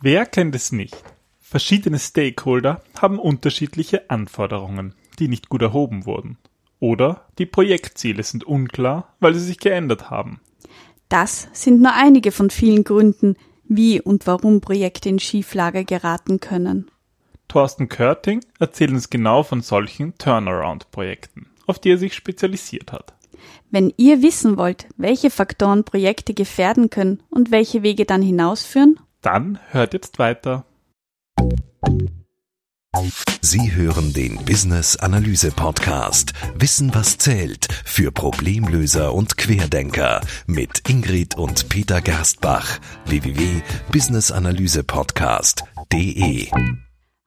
Wer kennt es nicht? Verschiedene Stakeholder haben unterschiedliche Anforderungen, die nicht gut erhoben wurden. Oder die Projektziele sind unklar, weil sie sich geändert haben. Das sind nur einige von vielen Gründen, wie und warum Projekte in Schieflage geraten können. Thorsten Körting erzählt uns genau von solchen Turnaround-Projekten, auf die er sich spezialisiert hat. Wenn ihr wissen wollt, welche Faktoren Projekte gefährden können und welche Wege dann hinausführen, dann hört jetzt weiter. Sie hören den Business Analyse Podcast. Wissen was zählt für Problemlöser und Querdenker mit Ingrid und Peter Gerstbach. www.businessanalysepodcast.de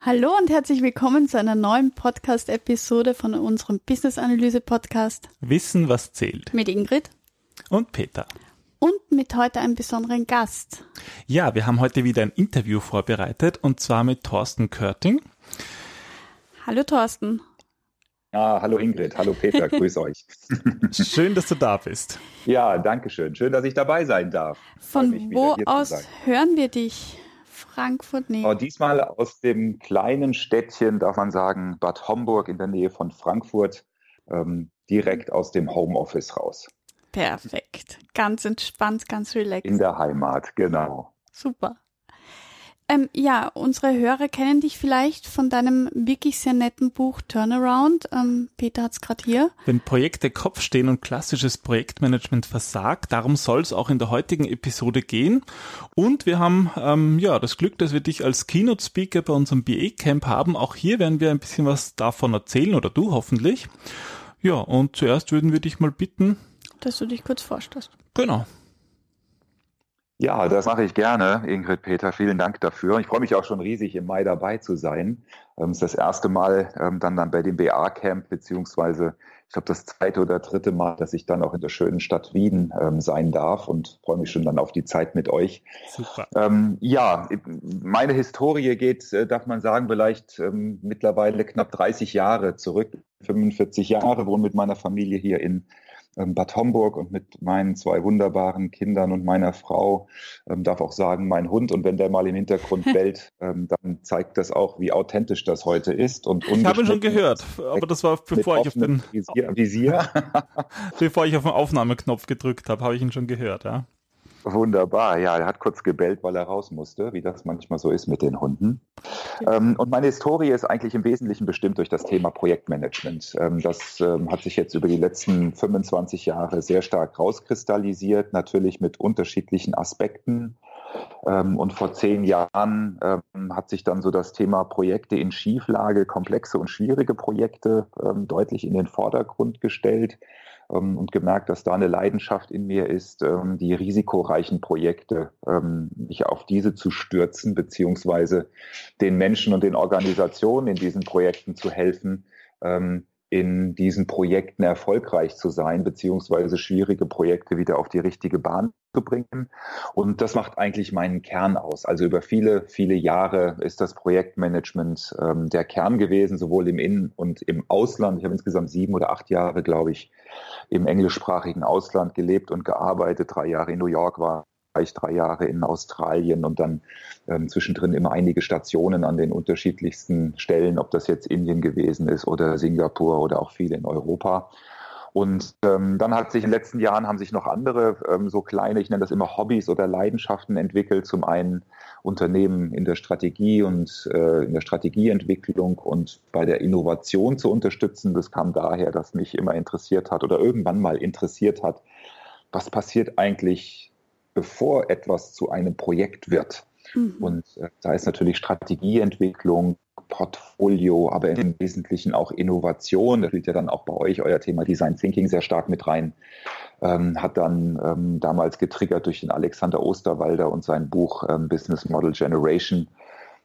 Hallo und herzlich willkommen zu einer neuen Podcast-Episode von unserem Business Analyse Podcast. Wissen was zählt. Mit Ingrid. Und Peter und mit heute einem besonderen Gast. Ja, wir haben heute wieder ein Interview vorbereitet und zwar mit Thorsten Körting. Hallo Thorsten. Ja, hallo Ingrid, hallo Peter, grüß euch. Schön, dass du da bist. Ja, danke schön. Schön, dass ich dabei sein darf. Von wo aus hören wir dich? Frankfurt, nee. Oh, diesmal aus dem kleinen Städtchen, darf man sagen, Bad Homburg in der Nähe von Frankfurt, ähm, direkt aus dem Homeoffice raus. Perfekt. Ganz entspannt, ganz relaxed. In der Heimat, genau. Super. Ähm, ja, unsere Hörer kennen dich vielleicht von deinem wirklich sehr netten Buch Turnaround. Ähm, Peter hat es gerade hier. Wenn Projekte Kopf stehen und klassisches Projektmanagement versagt, darum soll es auch in der heutigen Episode gehen. Und wir haben ähm, ja das Glück, dass wir dich als Keynote-Speaker bei unserem BA-Camp haben. Auch hier werden wir ein bisschen was davon erzählen oder du hoffentlich. Ja, und zuerst würden wir dich mal bitten, dass du dich kurz vorstellst. Genau. Ja, das mache ich gerne, Ingrid Peter. Vielen Dank dafür. Ich freue mich auch schon riesig, im Mai dabei zu sein. Ähm, es ist das erste Mal ähm, dann, dann bei dem BA-Camp, beziehungsweise ich glaube das zweite oder dritte Mal, dass ich dann auch in der schönen Stadt Wien ähm, sein darf und freue mich schon dann auf die Zeit mit euch. Super. Ähm, ja, meine Historie geht, äh, darf man sagen, vielleicht mittlerweile knapp 30 Jahre zurück. 45 Jahre wohne mit meiner Familie hier in Bad Homburg und mit meinen zwei wunderbaren Kindern und meiner Frau, ähm, darf auch sagen, mein Hund. Und wenn der mal im Hintergrund bellt, ähm, dann zeigt das auch, wie authentisch das heute ist. Und ich habe ihn schon gehört, aber das war bevor ich auf den Visier, Visier. bevor ich auf den Aufnahmeknopf gedrückt habe, habe ich ihn schon gehört, ja. Wunderbar, ja, er hat kurz gebellt, weil er raus musste, wie das manchmal so ist mit den Hunden. Ähm, und meine Historie ist eigentlich im Wesentlichen bestimmt durch das Thema Projektmanagement. Ähm, das ähm, hat sich jetzt über die letzten 25 Jahre sehr stark rauskristallisiert, natürlich mit unterschiedlichen Aspekten. Ähm, und vor zehn Jahren ähm, hat sich dann so das Thema Projekte in Schieflage, komplexe und schwierige Projekte ähm, deutlich in den Vordergrund gestellt und gemerkt, dass da eine Leidenschaft in mir ist, die risikoreichen Projekte, mich auf diese zu stürzen, beziehungsweise den Menschen und den Organisationen in diesen Projekten zu helfen, ähm, in diesen Projekten erfolgreich zu sein, beziehungsweise schwierige Projekte wieder auf die richtige Bahn zu bringen. Und das macht eigentlich meinen Kern aus. Also über viele, viele Jahre ist das Projektmanagement ähm, der Kern gewesen, sowohl im In- und im Ausland. Ich habe insgesamt sieben oder acht Jahre, glaube ich, im englischsprachigen Ausland gelebt und gearbeitet. Drei Jahre in New York war ich drei Jahre in Australien und dann ähm, zwischendrin immer einige Stationen an den unterschiedlichsten Stellen, ob das jetzt Indien gewesen ist oder Singapur oder auch viele in Europa. Und ähm, dann hat sich in den letzten Jahren haben sich noch andere ähm, so kleine, ich nenne das immer Hobbys oder Leidenschaften entwickelt. Zum einen Unternehmen in der Strategie und äh, in der Strategieentwicklung und bei der Innovation zu unterstützen. Das kam daher, dass mich immer interessiert hat oder irgendwann mal interessiert hat, was passiert eigentlich bevor etwas zu einem Projekt wird. Mhm. Und äh, da ist natürlich Strategieentwicklung, Portfolio, aber im Wesentlichen auch Innovation. Das spielt ja dann auch bei euch euer Thema Design Thinking sehr stark mit rein. Ähm, hat dann ähm, damals getriggert durch den Alexander Osterwalder und sein Buch ähm, Business Model Generation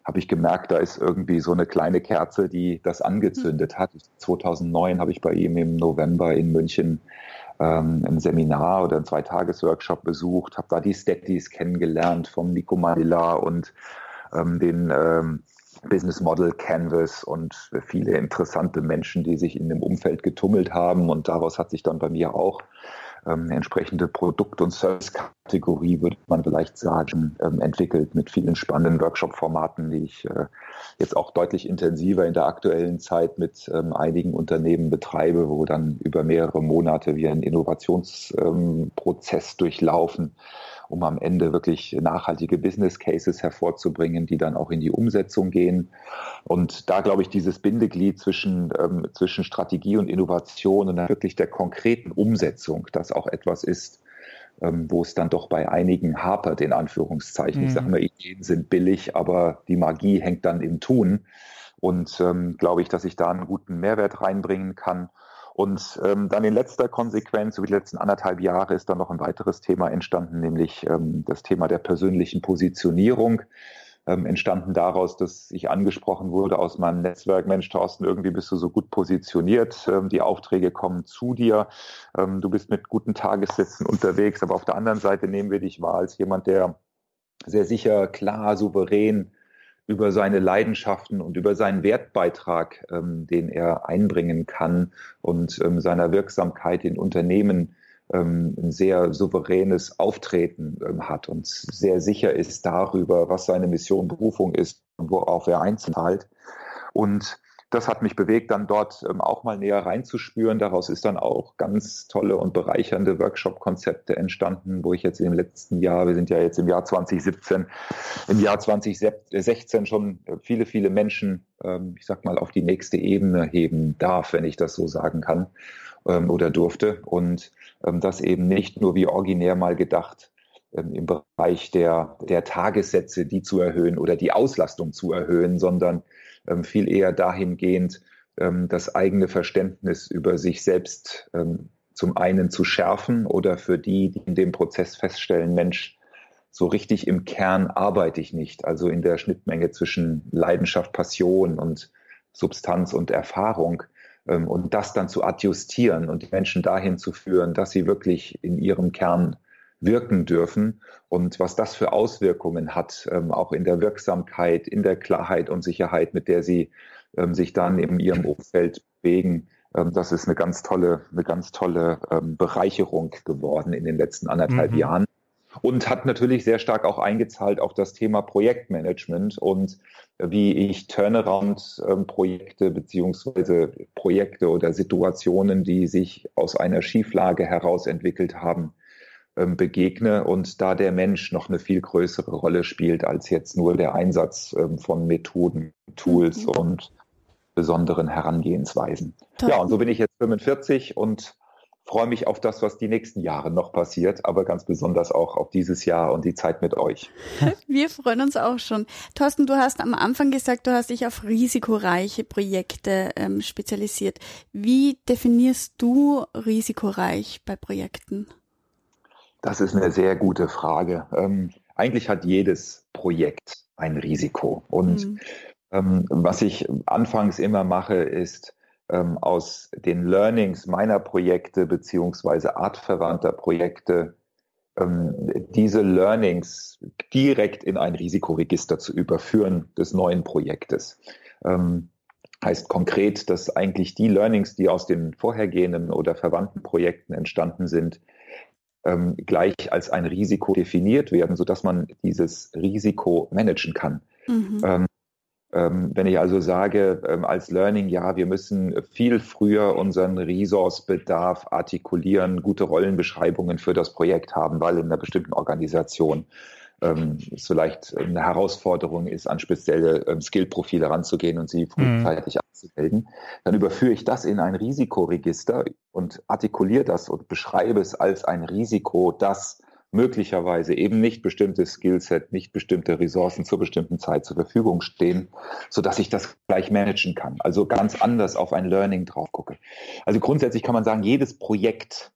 habe ich gemerkt, da ist irgendwie so eine kleine Kerze, die das angezündet hat. 2009 habe ich bei ihm im November in München ähm, ein Seminar oder ein Zweitagesworkshop besucht, habe da die Stettis kennengelernt vom Nico Manila und ähm, den ähm, Business Model Canvas und viele interessante Menschen, die sich in dem Umfeld getummelt haben. Und daraus hat sich dann bei mir auch ähm, entsprechende Produkt- und Service-Kategorie, würde man vielleicht sagen, ähm, entwickelt mit vielen spannenden Workshop-Formaten, die ich äh, jetzt auch deutlich intensiver in der aktuellen Zeit mit ähm, einigen Unternehmen betreibe, wo dann über mehrere Monate wir einen Innovationsprozess durchlaufen um am Ende wirklich nachhaltige Business Cases hervorzubringen, die dann auch in die Umsetzung gehen. Und da glaube ich, dieses Bindeglied zwischen, ähm, zwischen Strategie und Innovation und dann wirklich der konkreten Umsetzung, das auch etwas ist, ähm, wo es dann doch bei einigen hapert, in Anführungszeichen. Mhm. Ich sage mal, Ideen sind billig, aber die Magie hängt dann im Tun. Und ähm, glaube ich, dass ich da einen guten Mehrwert reinbringen kann. Und ähm, dann in letzter Konsequenz, über die letzten anderthalb Jahre, ist dann noch ein weiteres Thema entstanden, nämlich ähm, das Thema der persönlichen Positionierung. Ähm, entstanden daraus, dass ich angesprochen wurde aus meinem Netzwerk, Mensch, Thorsten, irgendwie bist du so gut positioniert, ähm, die Aufträge kommen zu dir, ähm, du bist mit guten Tagessätzen unterwegs, aber auf der anderen Seite nehmen wir dich wahr als jemand, der sehr sicher, klar, souverän über seine Leidenschaften und über seinen Wertbeitrag, ähm, den er einbringen kann und ähm, seiner Wirksamkeit in Unternehmen ähm, ein sehr souveränes Auftreten ähm, hat und sehr sicher ist darüber, was seine Mission, Berufung ist und worauf er einzahlt. Und das hat mich bewegt, dann dort ähm, auch mal näher reinzuspüren. Daraus ist dann auch ganz tolle und bereichernde Workshop-Konzepte entstanden, wo ich jetzt im letzten Jahr, wir sind ja jetzt im Jahr 2017, im Jahr 2016 schon viele, viele Menschen, ähm, ich sag mal, auf die nächste Ebene heben darf, wenn ich das so sagen kann ähm, oder durfte. Und das eben nicht nur wie originär mal gedacht im Bereich der, der Tagessätze, die zu erhöhen oder die Auslastung zu erhöhen, sondern viel eher dahingehend, ähm, das eigene Verständnis über sich selbst ähm, zum einen zu schärfen oder für die, die in dem Prozess feststellen, Mensch, so richtig im Kern arbeite ich nicht, also in der Schnittmenge zwischen Leidenschaft, Passion und Substanz und Erfahrung und das dann zu adjustieren und die Menschen dahin zu führen, dass sie wirklich in ihrem Kern wirken dürfen und was das für Auswirkungen hat, ähm, auch in der Wirksamkeit, in der Klarheit und Sicherheit, mit der sie ähm, sich dann in ihrem Umfeld bewegen. Ähm, das ist eine ganz tolle, eine ganz tolle ähm, Bereicherung geworden in den letzten anderthalb mhm. Jahren und hat natürlich sehr stark auch eingezahlt auf das Thema Projektmanagement und wie ich Turnaround-Projekte ähm, beziehungsweise Projekte oder Situationen, die sich aus einer Schieflage heraus entwickelt haben, begegne und da der Mensch noch eine viel größere Rolle spielt als jetzt nur der Einsatz ähm, von Methoden, Tools mhm. und besonderen Herangehensweisen. Toll. Ja, und so bin ich jetzt 45 und freue mich auf das, was die nächsten Jahre noch passiert, aber ganz besonders auch auf dieses Jahr und die Zeit mit euch. Wir freuen uns auch schon. Thorsten, du hast am Anfang gesagt, du hast dich auf risikoreiche Projekte ähm, spezialisiert. Wie definierst du risikoreich bei Projekten? Das ist eine sehr gute Frage. Ähm, eigentlich hat jedes Projekt ein Risiko. Und mhm. ähm, was ich anfangs immer mache, ist ähm, aus den Learnings meiner Projekte beziehungsweise artverwandter Projekte ähm, diese Learnings direkt in ein Risikoregister zu überführen des neuen Projektes. Ähm, heißt konkret, dass eigentlich die Learnings, die aus den vorhergehenden oder verwandten Projekten entstanden sind, ähm, gleich als ein Risiko definiert werden, sodass man dieses Risiko managen kann. Mhm. Ähm, ähm, wenn ich also sage ähm, als Learning, ja, wir müssen viel früher unseren Resource-Bedarf artikulieren, gute Rollenbeschreibungen für das Projekt haben, weil in einer bestimmten Organisation ähm, es vielleicht eine Herausforderung ist, an spezielle ähm, Skill-Profile ranzugehen und sie frühzeitig mhm. anzumelden, dann überführe ich das in ein Risikoregister und artikuliere das und beschreibe es als ein Risiko, das möglicherweise eben nicht bestimmte Skillset, nicht bestimmte Ressourcen zur bestimmten Zeit zur Verfügung stehen, so dass ich das gleich managen kann. Also ganz anders auf ein Learning drauf gucke. Also grundsätzlich kann man sagen, jedes Projekt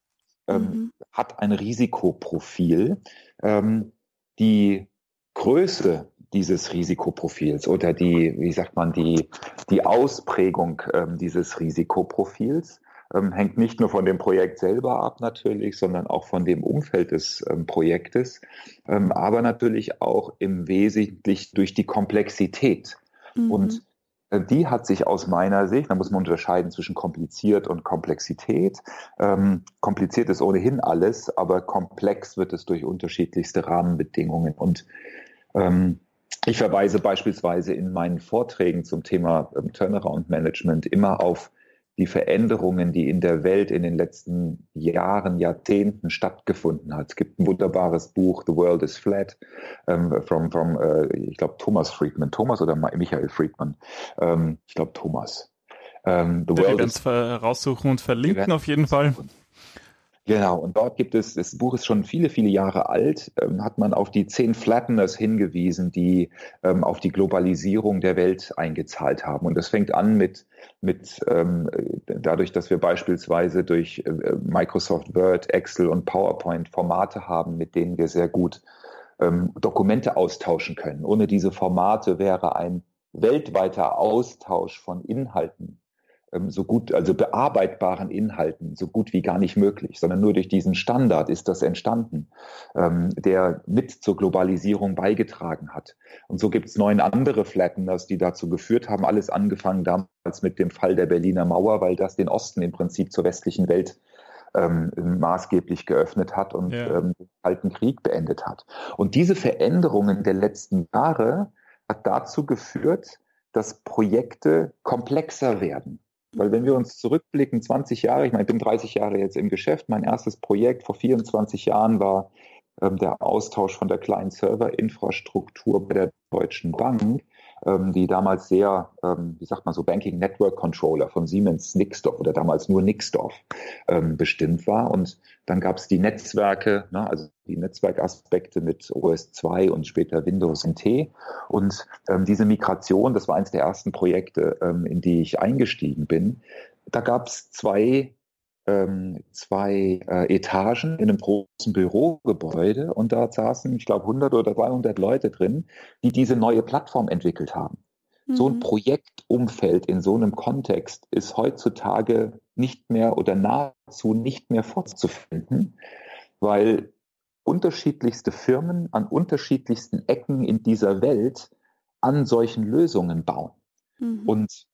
ähm, mhm. hat ein Risikoprofil. Ähm, die Größe dieses Risikoprofils oder die, wie sagt man, die, die Ausprägung ähm, dieses Risikoprofils ähm, hängt nicht nur von dem Projekt selber ab natürlich, sondern auch von dem Umfeld des ähm, Projektes, ähm, aber natürlich auch im Wesentlichen durch die Komplexität. Mhm. Und die hat sich aus meiner Sicht, da muss man unterscheiden zwischen kompliziert und Komplexität. Ähm, kompliziert ist ohnehin alles, aber komplex wird es durch unterschiedlichste Rahmenbedingungen. Und ähm, ich verweise beispielsweise in meinen Vorträgen zum Thema ähm, Turnaround Management immer auf die Veränderungen, die in der Welt in den letzten Jahren, Jahrzehnten stattgefunden hat. Es gibt ein wunderbares Buch, The World is Flat, ähm, from, from äh, ich glaube, Thomas Friedman. Thomas oder Michael Friedman? Ähm, ich glaube, Thomas. Ähm, The wir werden es raussuchen und verlinken auf jeden Fall. Genau, und dort gibt es, das Buch ist schon viele, viele Jahre alt, ähm, hat man auf die zehn Flatteners hingewiesen, die ähm, auf die Globalisierung der Welt eingezahlt haben. Und das fängt an mit, mit ähm, dadurch, dass wir beispielsweise durch äh, Microsoft Word, Excel und PowerPoint Formate haben, mit denen wir sehr gut ähm, Dokumente austauschen können. Ohne diese Formate wäre ein weltweiter Austausch von Inhalten so gut, also bearbeitbaren Inhalten so gut wie gar nicht möglich, sondern nur durch diesen Standard ist das entstanden, ähm, der mit zur Globalisierung beigetragen hat. Und so gibt es neun andere Flatteners, die dazu geführt haben, alles angefangen damals mit dem Fall der Berliner Mauer, weil das den Osten im Prinzip zur westlichen Welt ähm, maßgeblich geöffnet hat und ja. ähm, den Kalten Krieg beendet hat. Und diese Veränderungen der letzten Jahre hat dazu geführt, dass Projekte komplexer werden. Weil wenn wir uns zurückblicken, 20 Jahre, ich meine, ich bin 30 Jahre jetzt im Geschäft, mein erstes Projekt vor 24 Jahren war ähm, der Austausch von der kleinen Serverinfrastruktur bei der Deutschen Bank ähm, die damals sehr, ähm, wie sagt man so, Banking Network Controller von Siemens Nixdorf oder damals nur Nixdorf ähm, bestimmt war. Und dann gab es die Netzwerke, ne, also die Netzwerkaspekte mit OS 2 und später Windows NT. Und ähm, diese Migration, das war eines der ersten Projekte, ähm, in die ich eingestiegen bin. Da gab es zwei ähm, zwei äh, Etagen in einem großen Bürogebäude und da saßen, ich glaube, 100 oder 200 Leute drin, die diese neue Plattform entwickelt haben. Mhm. So ein mhm. Projektumfeld in so einem Kontext ist heutzutage nicht mehr oder nahezu nicht mehr vorzufinden, weil unterschiedlichste Firmen an unterschiedlichsten Ecken in dieser Welt an solchen Lösungen bauen. Mhm. Und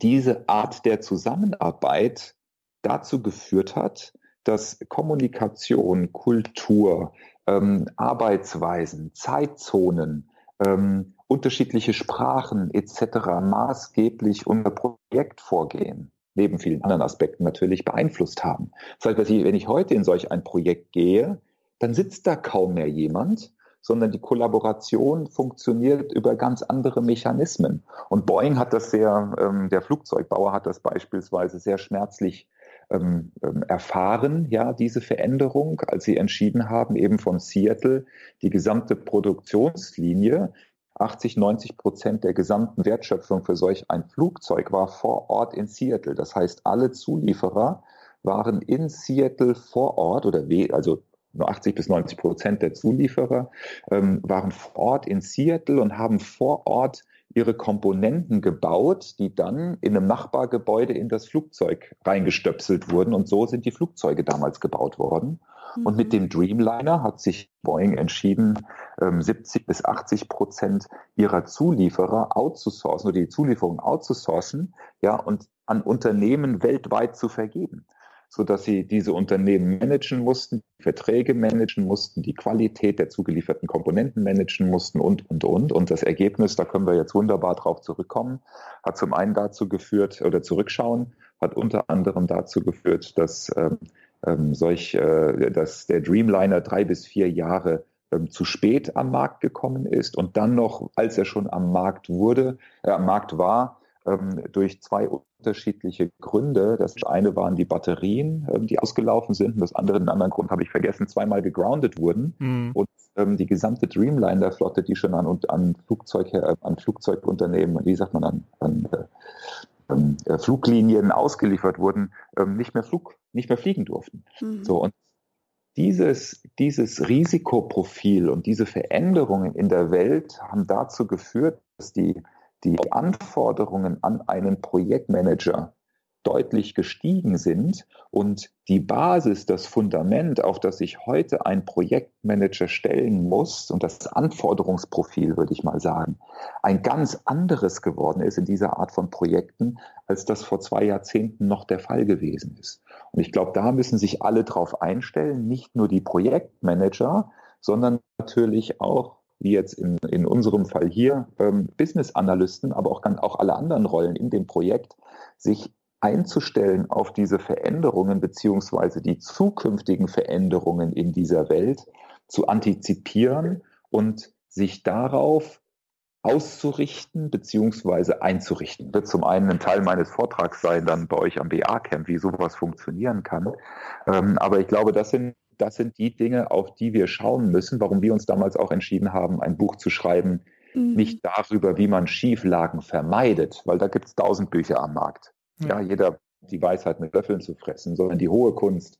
diese Art der Zusammenarbeit dazu geführt hat, dass Kommunikation, Kultur, ähm, Arbeitsweisen, Zeitzonen, ähm, unterschiedliche Sprachen etc. maßgeblich unser Projektvorgehen neben vielen anderen Aspekten natürlich beeinflusst haben. Das heißt, wenn ich heute in solch ein Projekt gehe, dann sitzt da kaum mehr jemand, sondern die Kollaboration funktioniert über ganz andere Mechanismen. Und Boeing hat das sehr, ähm, der Flugzeugbauer hat das beispielsweise sehr schmerzlich ähm, ähm, erfahren, ja, diese Veränderung, als sie entschieden haben, eben von Seattle die gesamte Produktionslinie 80, 90 Prozent der gesamten Wertschöpfung für solch ein Flugzeug war vor Ort in Seattle. Das heißt, alle Zulieferer waren in Seattle vor Ort oder also nur 80 bis 90 Prozent der Zulieferer ähm, waren vor Ort in Seattle und haben vor Ort ihre Komponenten gebaut, die dann in einem Nachbargebäude in das Flugzeug reingestöpselt wurden. Und so sind die Flugzeuge damals gebaut worden. Mhm. Und mit mhm. dem Dreamliner hat sich Boeing entschieden, 70 ähm, bis 80 Prozent ihrer Zulieferer outzusourcen oder die Zulieferung outzusourcen, ja, und an Unternehmen weltweit zu vergeben so dass sie diese Unternehmen managen mussten, Verträge managen mussten, die Qualität der zugelieferten Komponenten managen mussten und, und, und. Und das Ergebnis, da können wir jetzt wunderbar drauf zurückkommen, hat zum einen dazu geführt oder zurückschauen, hat unter anderem dazu geführt, dass ähm, ähm solch, äh, dass der Dreamliner drei bis vier Jahre ähm, zu spät am Markt gekommen ist und dann noch, als er schon am Markt wurde, äh, am Markt war, ähm, durch zwei unterschiedliche Gründe. Das eine waren die Batterien, ähm, die ausgelaufen sind. Und das andere, einen anderen Grund habe ich vergessen, zweimal gegroundet wurden. Mhm. Und ähm, die gesamte Dreamliner-Flotte, die schon an, an, Flugzeug, äh, an Flugzeugunternehmen, wie sagt man, an, an äh, äh, Fluglinien ausgeliefert wurden, ähm, nicht mehr Flug, nicht mehr fliegen durften. Mhm. So, und dieses, dieses Risikoprofil und diese Veränderungen in der Welt haben dazu geführt, dass die die Anforderungen an einen Projektmanager deutlich gestiegen sind und die Basis, das Fundament, auf das sich heute ein Projektmanager stellen muss und das Anforderungsprofil, würde ich mal sagen, ein ganz anderes geworden ist in dieser Art von Projekten, als das vor zwei Jahrzehnten noch der Fall gewesen ist. Und ich glaube, da müssen sich alle drauf einstellen, nicht nur die Projektmanager, sondern natürlich auch wie jetzt in, in unserem Fall hier, ähm, Business-Analysten, aber auch, auch alle anderen Rollen in dem Projekt, sich einzustellen auf diese Veränderungen beziehungsweise die zukünftigen Veränderungen in dieser Welt, zu antizipieren und sich darauf auszurichten beziehungsweise einzurichten. Wird zum einen ein Teil meines Vortrags sein, dann bei euch am BA-Camp, wie sowas funktionieren kann. Ähm, aber ich glaube, das sind, das sind die Dinge, auf die wir schauen müssen, warum wir uns damals auch entschieden haben, ein Buch zu schreiben, mhm. nicht darüber, wie man Schieflagen vermeidet, weil da gibt es tausend Bücher am Markt. Ja, jeder die Weisheit mit Löffeln zu fressen, sondern die hohe Kunst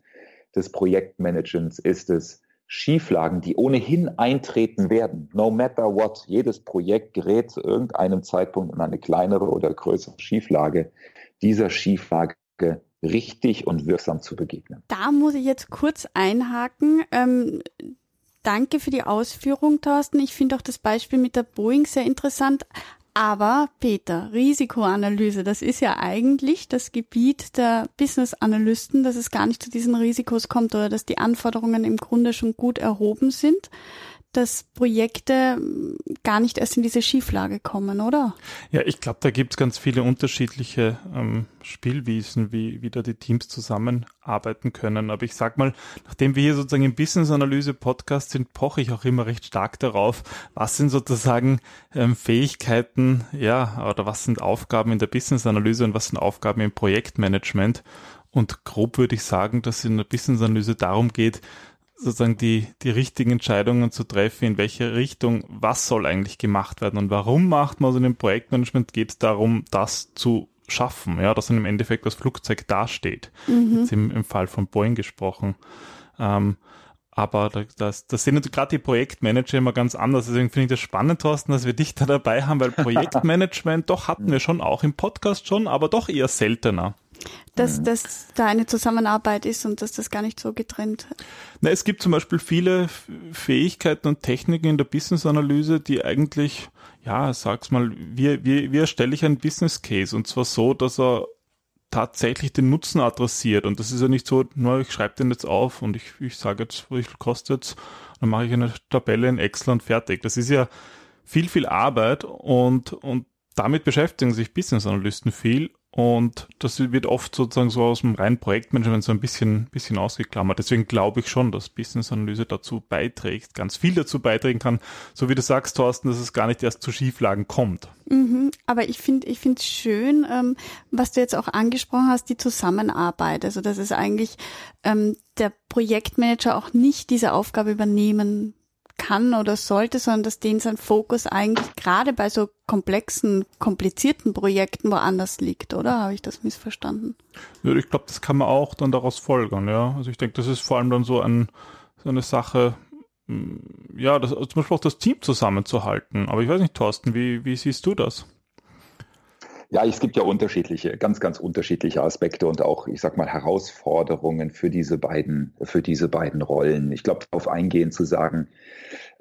des Projektmanagements ist es, Schieflagen, die ohnehin eintreten werden, no matter what, jedes Projekt gerät zu irgendeinem Zeitpunkt in eine kleinere oder größere Schieflage, dieser Schieflage richtig und wirksam zu begegnen. Da muss ich jetzt kurz einhaken. Ähm, danke für die Ausführung, Thorsten. Ich finde auch das Beispiel mit der Boeing sehr interessant. Aber Peter, Risikoanalyse, das ist ja eigentlich das Gebiet der Business-Analysten, dass es gar nicht zu diesen Risikos kommt oder dass die Anforderungen im Grunde schon gut erhoben sind dass Projekte hm, gar nicht erst in diese Schieflage kommen, oder? Ja, ich glaube, da gibt es ganz viele unterschiedliche ähm, Spielwiesen, wie, wie da die Teams zusammenarbeiten können. Aber ich sag mal, nachdem wir hier sozusagen im Business-Analyse-Podcast sind, poche ich auch immer recht stark darauf, was sind sozusagen ähm, Fähigkeiten, ja, oder was sind Aufgaben in der Business-Analyse und was sind Aufgaben im Projektmanagement. Und grob würde ich sagen, dass es in der Business-Analyse darum geht, sozusagen die, die richtigen Entscheidungen zu treffen, in welche Richtung, was soll eigentlich gemacht werden und warum macht man. Also in dem Projektmanagement geht es darum, das zu schaffen, ja, dass dann im Endeffekt das Flugzeug dasteht. Mhm. Jetzt im, im Fall von Boeing gesprochen. Ähm, aber das, das sehen gerade die Projektmanager immer ganz anders. Deswegen finde ich das spannend, Thorsten, dass wir dich da dabei haben, weil Projektmanagement doch hatten wir schon auch im Podcast schon, aber doch eher seltener dass, dass da eine Zusammenarbeit ist und dass das gar nicht so getrennt. Na, es gibt zum Beispiel viele Fähigkeiten und Techniken in der Business-Analyse, die eigentlich, ja, sag's mal, wie, wie, wie erstelle ich einen Business Case? Und zwar so, dass er tatsächlich den Nutzen adressiert. Und das ist ja nicht so, nur ich schreibe den jetzt auf und ich, ich sage jetzt, wie viel kostet dann mache ich eine Tabelle in Excel und fertig. Das ist ja viel, viel Arbeit und, und damit beschäftigen sich Business Analysten viel und das wird oft sozusagen so aus dem reinen Projektmanagement so ein bisschen, bisschen ausgeklammert. Deswegen glaube ich schon, dass Business Analyse dazu beiträgt, ganz viel dazu beitragen kann, so wie du sagst, Thorsten, dass es gar nicht erst zu Schieflagen kommt. Mhm, aber ich finde, ich finde es schön, ähm, was du jetzt auch angesprochen hast, die Zusammenarbeit. Also, dass es eigentlich ähm, der Projektmanager auch nicht diese Aufgabe übernehmen kann oder sollte, sondern dass den sein Fokus eigentlich gerade bei so komplexen, komplizierten Projekten woanders liegt, oder? Habe ich das missverstanden? Ja, ich glaube, das kann man auch dann daraus folgern, ja. Also ich denke, das ist vor allem dann so, ein, so eine Sache, hm, ja, das, zum Beispiel auch das Team zusammenzuhalten. Aber ich weiß nicht, Thorsten, wie, wie siehst du das? Ja, es gibt ja unterschiedliche, ganz, ganz unterschiedliche Aspekte und auch, ich sag mal, Herausforderungen für diese beiden, für diese beiden Rollen. Ich glaube, darauf eingehen zu sagen,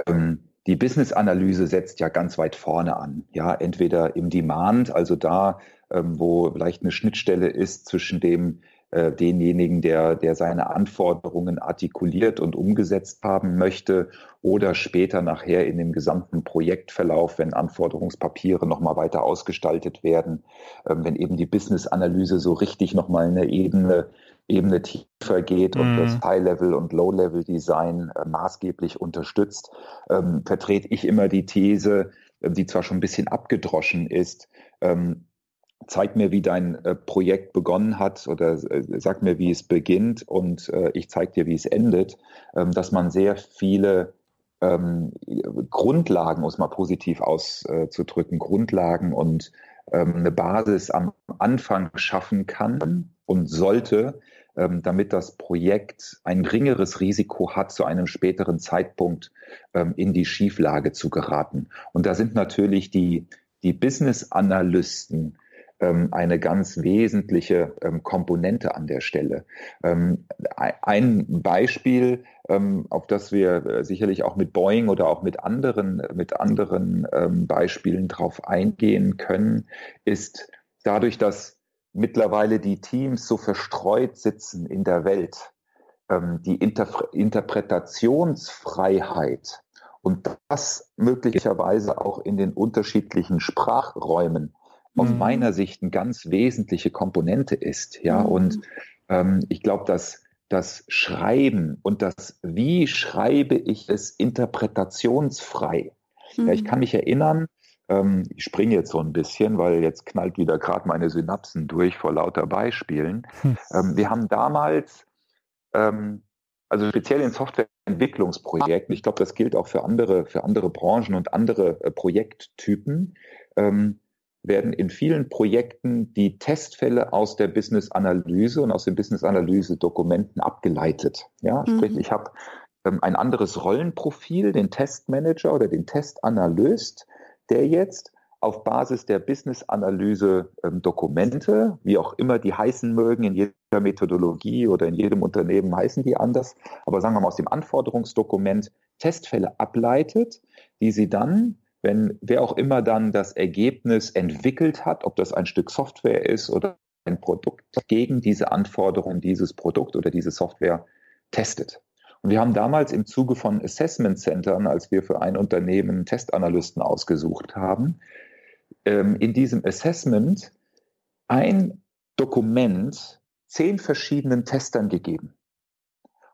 ähm, die Business-Analyse setzt ja ganz weit vorne an. Ja, entweder im Demand, also da, ähm, wo vielleicht eine Schnittstelle ist zwischen dem, äh, denjenigen, der, der seine Anforderungen artikuliert und umgesetzt haben möchte oder später nachher in dem gesamten Projektverlauf, wenn Anforderungspapiere nochmal weiter ausgestaltet werden, äh, wenn eben die Business-Analyse so richtig nochmal eine Ebene Ebene tiefer geht und das mhm. High-Level- und Low-Level-Design äh, maßgeblich unterstützt, ähm, vertrete ich immer die These, die zwar schon ein bisschen abgedroschen ist, ähm, zeig mir, wie dein äh, Projekt begonnen hat oder äh, sag mir, wie es beginnt und äh, ich zeige dir, wie es endet, ähm, dass man sehr viele ähm, Grundlagen, um es mal positiv auszudrücken, Grundlagen und ähm, eine Basis am Anfang schaffen kann und sollte, damit das Projekt ein geringeres Risiko hat, zu einem späteren Zeitpunkt in die Schieflage zu geraten. Und da sind natürlich die, die Business-Analysten eine ganz wesentliche ähm, Komponente an der Stelle. Ähm, ein Beispiel, auf das wir äh, sicherlich auch mit Boeing oder auch mit anderen, mit anderen Beispielen drauf eingehen können, ist dadurch, dass mittlerweile die Teams so verstreut sitzen in der Welt, die Interpre Interpretationsfreiheit und das möglicherweise auch in den unterschiedlichen Sprachräumen aus mhm. meiner Sicht eine ganz wesentliche Komponente ist. Ja, mhm. und ähm, ich glaube, dass das Schreiben und das Wie schreibe ich es interpretationsfrei. Mhm. Ja, ich kann mich erinnern, ähm, ich springe jetzt so ein bisschen, weil jetzt knallt wieder gerade meine Synapsen durch vor lauter Beispielen. Hm. Ähm, wir haben damals, ähm, also speziell in Softwareentwicklungsprojekten, ich glaube, das gilt auch für andere, für andere Branchen und andere äh, Projekttypen, ähm, werden in vielen Projekten die Testfälle aus der Business-Analyse und aus den Business-Analyse-Dokumenten abgeleitet. Ja, mhm. sprich, ich habe ähm, ein anderes Rollenprofil, den Testmanager oder den Testanalyst, der jetzt auf Basis der Business-Analyse-Dokumente, ähm, wie auch immer die heißen mögen, in jeder Methodologie oder in jedem Unternehmen heißen die anders, aber sagen wir mal aus dem Anforderungsdokument Testfälle ableitet, die sie dann wenn wer auch immer dann das Ergebnis entwickelt hat, ob das ein Stück Software ist oder ein Produkt, gegen diese Anforderungen dieses Produkt oder diese Software testet. Und wir haben damals im Zuge von Assessment Centern, als wir für ein Unternehmen Testanalysten ausgesucht haben, ähm, in diesem Assessment ein Dokument zehn verschiedenen Testern gegeben.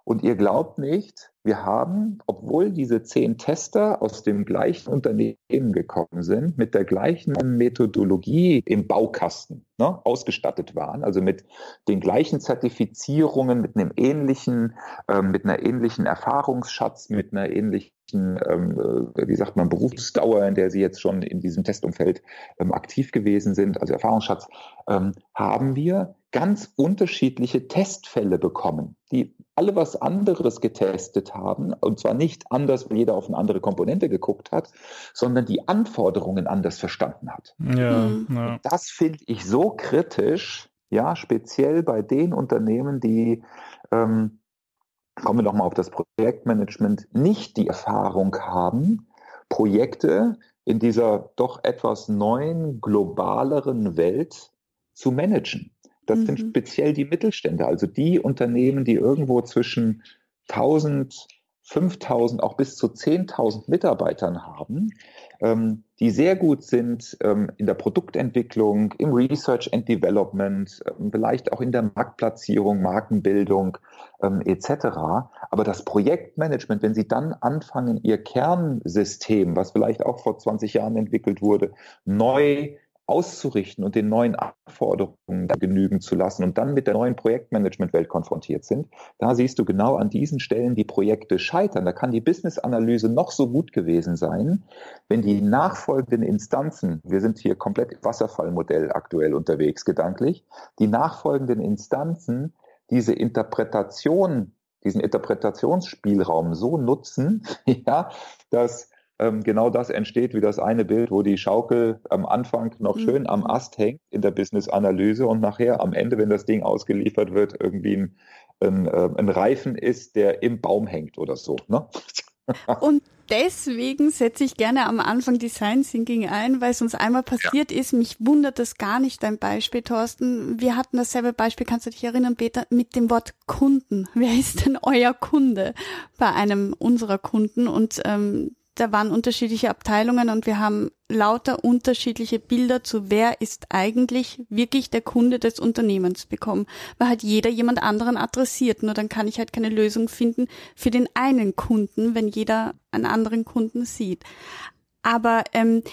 Und ihr glaubt nicht, wir haben, obwohl diese zehn Tester aus dem gleichen Unternehmen gekommen sind, mit der gleichen Methodologie im Baukasten ne, ausgestattet waren, also mit den gleichen Zertifizierungen, mit einem ähnlichen, äh, mit einer ähnlichen Erfahrungsschatz, mit einer ähnlichen ähm, äh, wie sagt man, Berufsdauer, in der sie jetzt schon in diesem Testumfeld ähm, aktiv gewesen sind, also Erfahrungsschatz, ähm, haben wir ganz unterschiedliche Testfälle bekommen, die alle was anderes getestet haben, und zwar nicht anders, weil jeder auf eine andere Komponente geguckt hat, sondern die Anforderungen anders verstanden hat. Ja, mhm. ja. Das finde ich so kritisch, ja, speziell bei den Unternehmen, die, ähm, kommen wir nochmal auf das Projektmanagement, nicht die Erfahrung haben, Projekte in dieser doch etwas neuen, globaleren Welt zu managen. Das mhm. sind speziell die Mittelstände, also die Unternehmen, die irgendwo zwischen 1000, 5000, auch bis zu 10.000 Mitarbeitern haben, ähm, die sehr gut sind ähm, in der Produktentwicklung, im Research and Development, ähm, vielleicht auch in der Marktplatzierung, Markenbildung ähm, etc. Aber das Projektmanagement, wenn Sie dann anfangen, Ihr Kernsystem, was vielleicht auch vor 20 Jahren entwickelt wurde, neu auszurichten und den neuen Anforderungen genügen zu lassen und dann mit der neuen Projektmanagement-Welt konfrontiert sind, da siehst du genau an diesen Stellen die Projekte scheitern. Da kann die Business-Analyse noch so gut gewesen sein, wenn die nachfolgenden Instanzen, wir sind hier komplett im Wasserfallmodell aktuell unterwegs gedanklich, die nachfolgenden Instanzen diese Interpretation, diesen Interpretationsspielraum so nutzen, ja, dass ähm, genau das entsteht wie das eine Bild, wo die Schaukel am Anfang noch mhm. schön am Ast hängt in der Business-Analyse und nachher am Ende, wenn das Ding ausgeliefert wird, irgendwie ein, ein, äh, ein Reifen ist, der im Baum hängt oder so. Ne? Und deswegen setze ich gerne am Anfang Design Thinking ein, weil es uns einmal passiert ja. ist. Mich wundert das gar nicht, dein Beispiel, Thorsten. Wir hatten dasselbe Beispiel, kannst du dich erinnern, Peter, mit dem Wort Kunden. Wer ist denn euer Kunde bei einem unserer Kunden? Und ähm, da waren unterschiedliche Abteilungen und wir haben lauter unterschiedliche Bilder zu wer ist eigentlich wirklich der Kunde des Unternehmens bekommen, weil halt jeder jemand anderen adressiert. Nur dann kann ich halt keine Lösung finden für den einen Kunden, wenn jeder einen anderen Kunden sieht. Aber ähm,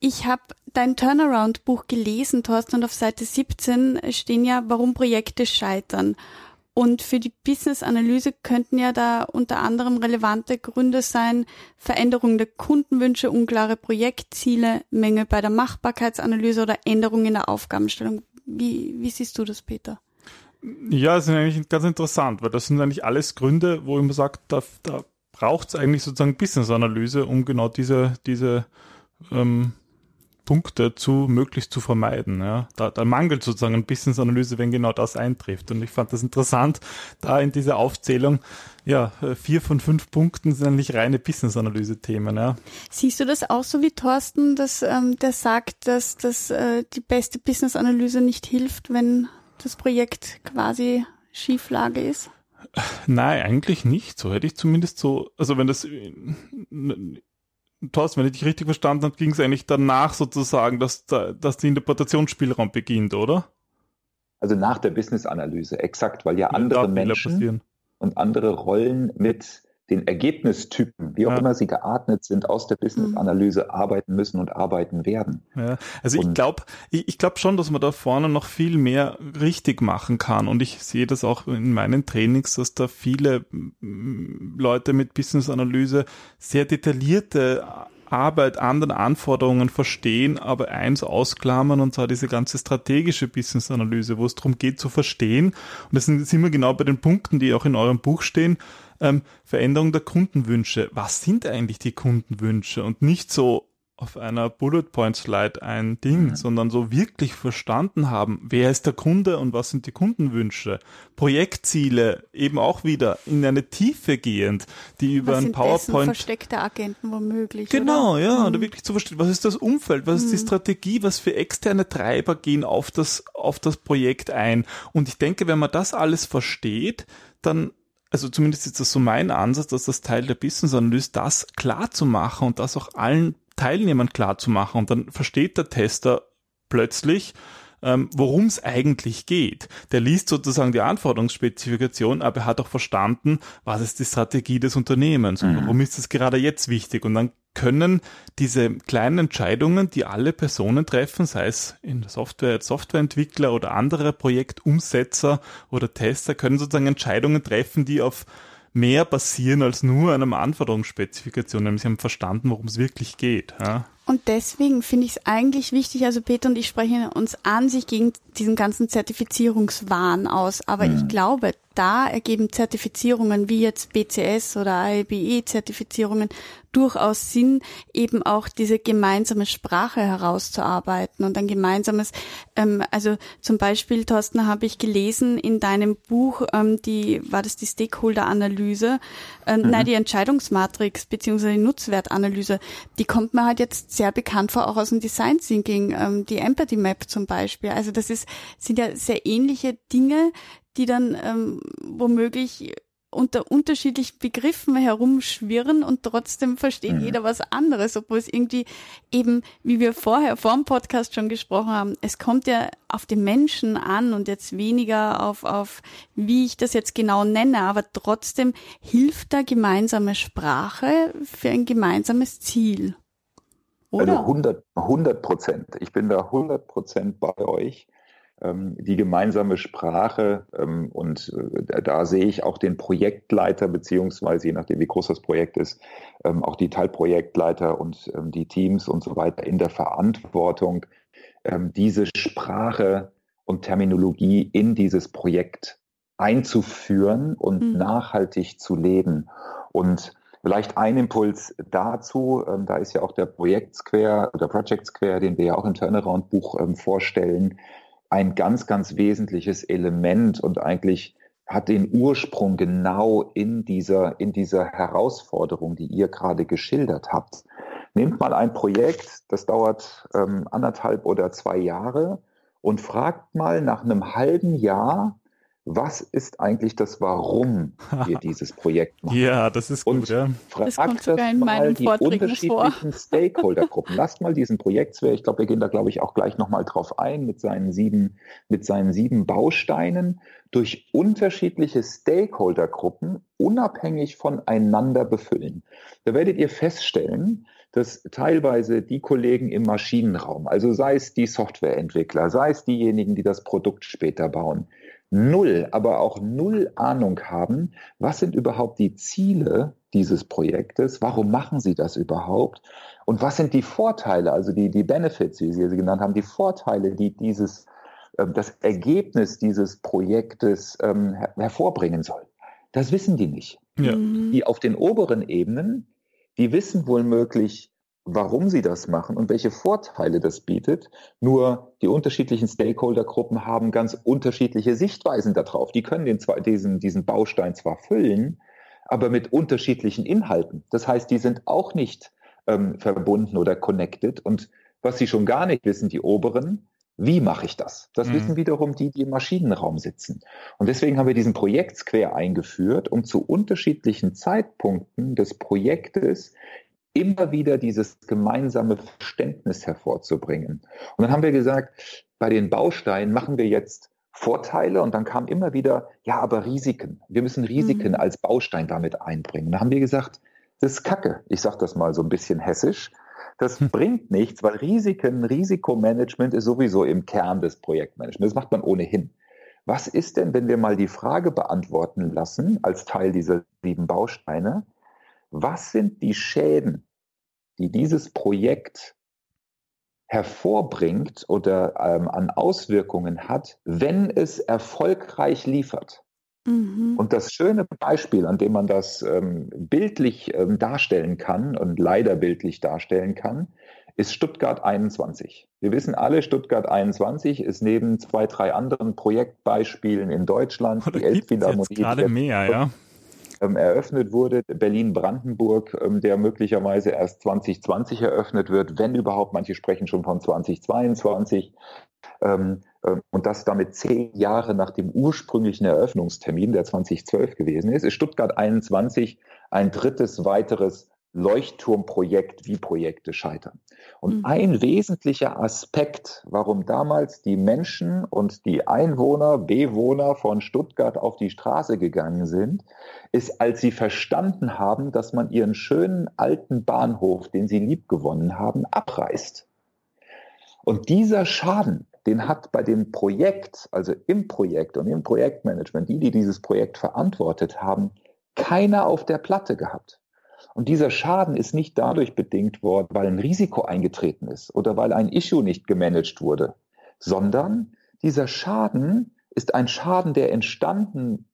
ich habe dein Turnaround-Buch gelesen, Thorsten, und auf Seite 17 stehen ja, warum Projekte scheitern. Und für die Business-Analyse könnten ja da unter anderem relevante Gründe sein, Veränderung der Kundenwünsche, unklare Projektziele, Menge bei der Machbarkeitsanalyse oder Änderungen in der Aufgabenstellung. Wie, wie siehst du das, Peter? Ja, das ist eigentlich ganz interessant, weil das sind eigentlich alles Gründe, wo man sagt, da, da braucht es eigentlich sozusagen Business-Analyse, um genau diese, diese ähm, Punkte zu möglichst zu vermeiden. Ja. Da, da mangelt sozusagen ein Business-Analyse, wenn genau das eintrifft. Und ich fand das interessant, da in dieser Aufzählung, ja, vier von fünf Punkten sind eigentlich reine Business-Analyse-Themen. Ja. Siehst du das auch so wie Thorsten, dass ähm, der sagt, dass, dass äh, die beste Business-Analyse nicht hilft, wenn das Projekt quasi Schieflage ist? Nein, eigentlich nicht. So hätte ich zumindest so, also wenn das Thorsten, wenn ich dich richtig verstanden habe, ging es eigentlich danach sozusagen, dass, dass der Interpretationsspielraum beginnt, oder? Also nach der Business-Analyse, exakt, weil ja andere Menschen und andere Rollen mit den Ergebnistypen, wie auch ja. immer sie geatmet sind, aus der Business-Analyse mhm. arbeiten müssen und arbeiten werden. Ja, also und ich glaube, ich, ich glaube schon, dass man da vorne noch viel mehr richtig machen kann. Und ich sehe das auch in meinen Trainings, dass da viele Leute mit Business-Analyse sehr detaillierte Arbeit an den Anforderungen verstehen, aber eins ausklammern und zwar diese ganze strategische Business-Analyse, wo es darum geht zu verstehen. Und das sind, sind wir genau bei den Punkten, die auch in eurem Buch stehen ähm, Veränderung der Kundenwünsche. Was sind eigentlich die Kundenwünsche? Und nicht so auf einer Bullet Point Slide ein Ding, mhm. sondern so wirklich verstanden haben, wer ist der Kunde und was sind die Kundenwünsche. Projektziele eben auch wieder in eine Tiefe gehend, die über was ein PowerPoint. versteckte Agenten womöglich. Genau, oder? ja, mhm. oder wirklich zu verstehen, was ist das Umfeld, was mhm. ist die mhm. Strategie, was für externe Treiber gehen auf das, auf das Projekt ein. Und ich denke, wenn man das alles versteht, dann also zumindest ist das so mein Ansatz, dass das Teil der Business Analyse das klar zu machen und das auch allen Teilnehmern klar zu machen. Und dann versteht der Tester plötzlich, ähm, worum es eigentlich geht. Der liest sozusagen die Anforderungsspezifikation, aber er hat auch verstanden, was ist die Strategie des Unternehmens und mhm. warum ist es gerade jetzt wichtig. Und dann können diese kleinen Entscheidungen, die alle Personen treffen, sei es in der Software, Softwareentwickler oder andere Projektumsetzer oder Tester, können sozusagen Entscheidungen treffen, die auf mehr basieren als nur einer Anforderungsspezifikation. Nämlich sie haben verstanden, worum es wirklich geht. Ja. Und deswegen finde ich es eigentlich wichtig, also Peter und ich sprechen uns an sich gegen diesen ganzen Zertifizierungswahn aus. Aber ja. ich glaube, da ergeben Zertifizierungen wie jetzt BCS oder AIBE-Zertifizierungen durchaus Sinn, eben auch diese gemeinsame Sprache herauszuarbeiten und ein gemeinsames, ähm, also zum Beispiel, Thorsten, habe ich gelesen in deinem Buch, ähm, die, war das die Stakeholder-Analyse, äh, mhm. nein, die Entscheidungsmatrix beziehungsweise die Nutzwertanalyse, die kommt mir halt jetzt sehr bekannt vor, auch aus dem Design Thinking, ähm, die Empathy Map zum Beispiel. Also das ist, sind ja sehr ähnliche Dinge, die dann ähm, womöglich unter unterschiedlichen Begriffen herumschwirren und trotzdem versteht mhm. jeder was anderes, obwohl es irgendwie eben, wie wir vorher vor dem Podcast schon gesprochen haben, es kommt ja auf den Menschen an und jetzt weniger auf, auf wie ich das jetzt genau nenne, aber trotzdem hilft da gemeinsame Sprache für ein gemeinsames Ziel. Oder? Also 100, 100 Prozent. Ich bin da 100 Prozent bei euch. Ähm, die gemeinsame Sprache ähm, und äh, da sehe ich auch den Projektleiter beziehungsweise je nachdem wie groß das Projekt ist, ähm, auch die Teilprojektleiter und die Teams und so weiter in der Verantwortung, diese Sprache und Terminologie in dieses Projekt einzuführen und mhm. nachhaltig zu leben. Und Vielleicht ein Impuls dazu, da ist ja auch der Projekt Square oder Project Square, den wir ja auch im Turnaround-Buch vorstellen, ein ganz, ganz wesentliches Element und eigentlich hat den Ursprung genau in dieser, in dieser Herausforderung, die ihr gerade geschildert habt. Nehmt mal ein Projekt, das dauert ähm, anderthalb oder zwei Jahre und fragt mal nach einem halben Jahr, was ist eigentlich das Warum wir dieses Projekt machen? Ja, das ist gut. Und ja. fragt das, das mal die unterschiedlichen Stakeholdergruppen. Lasst mal diesen Projektswehr, ich glaube, wir gehen da, glaube ich, auch gleich nochmal drauf ein, mit seinen sieben, mit seinen sieben Bausteinen durch unterschiedliche Stakeholdergruppen unabhängig voneinander befüllen. Da werdet ihr feststellen, dass teilweise die Kollegen im Maschinenraum, also sei es die Softwareentwickler, sei es diejenigen, die das Produkt später bauen, null, aber auch null Ahnung haben, was sind überhaupt die Ziele dieses Projektes, warum machen sie das überhaupt und was sind die Vorteile, also die, die Benefits, wie Sie sie genannt haben, die Vorteile, die dieses, ähm, das Ergebnis dieses Projektes ähm, hervorbringen soll. Das wissen die nicht. Ja. Die auf den oberen Ebenen, die wissen wohl möglich, warum sie das machen und welche Vorteile das bietet. Nur die unterschiedlichen Stakeholdergruppen haben ganz unterschiedliche Sichtweisen darauf. Die können den, diesen, diesen Baustein zwar füllen, aber mit unterschiedlichen Inhalten. Das heißt, die sind auch nicht ähm, verbunden oder connected. Und was sie schon gar nicht wissen, die Oberen, wie mache ich das? Das mhm. wissen wiederum die, die im Maschinenraum sitzen. Und deswegen haben wir diesen Projekt Square eingeführt, um zu unterschiedlichen Zeitpunkten des Projektes immer wieder dieses gemeinsame Verständnis hervorzubringen. Und dann haben wir gesagt, bei den Bausteinen machen wir jetzt Vorteile und dann kam immer wieder, ja, aber Risiken. Wir müssen Risiken mhm. als Baustein damit einbringen. Dann haben wir gesagt, das ist Kacke. Ich sage das mal so ein bisschen hessisch. Das hm. bringt nichts, weil Risiken, Risikomanagement ist sowieso im Kern des Projektmanagements. Das macht man ohnehin. Was ist denn, wenn wir mal die Frage beantworten lassen, als Teil dieser sieben Bausteine, was sind die Schäden, die dieses Projekt hervorbringt oder ähm, an Auswirkungen hat, wenn es erfolgreich liefert? Mhm. Und das schöne Beispiel, an dem man das ähm, bildlich ähm, darstellen kann und leider bildlich darstellen kann, ist Stuttgart 21. Wir wissen alle, Stuttgart 21 ist neben zwei, drei anderen Projektbeispielen in Deutschland Oder die Elbphilharmonie. Gerade mehr, ja eröffnet wurde. Berlin-Brandenburg, ähm, der möglicherweise erst 2020 eröffnet wird, wenn überhaupt. Manche sprechen schon von 2022. Ähm, äh, und das damit zehn Jahre nach dem ursprünglichen Eröffnungstermin, der 2012 gewesen ist, ist Stuttgart 21 ein drittes weiteres Leuchtturmprojekt, wie Projekte scheitern. Und mhm. ein wesentlicher Aspekt, warum damals die Menschen und die Einwohner, Bewohner von Stuttgart auf die Straße gegangen sind, ist, als sie verstanden haben, dass man ihren schönen alten Bahnhof, den sie liebgewonnen haben, abreißt. Und dieser Schaden, den hat bei dem Projekt, also im Projekt und im Projektmanagement, die, die dieses Projekt verantwortet haben, keiner auf der Platte gehabt. Und dieser Schaden ist nicht dadurch bedingt worden, weil ein Risiko eingetreten ist oder weil ein Issue nicht gemanagt wurde, sondern dieser Schaden ist ein Schaden, der entstanden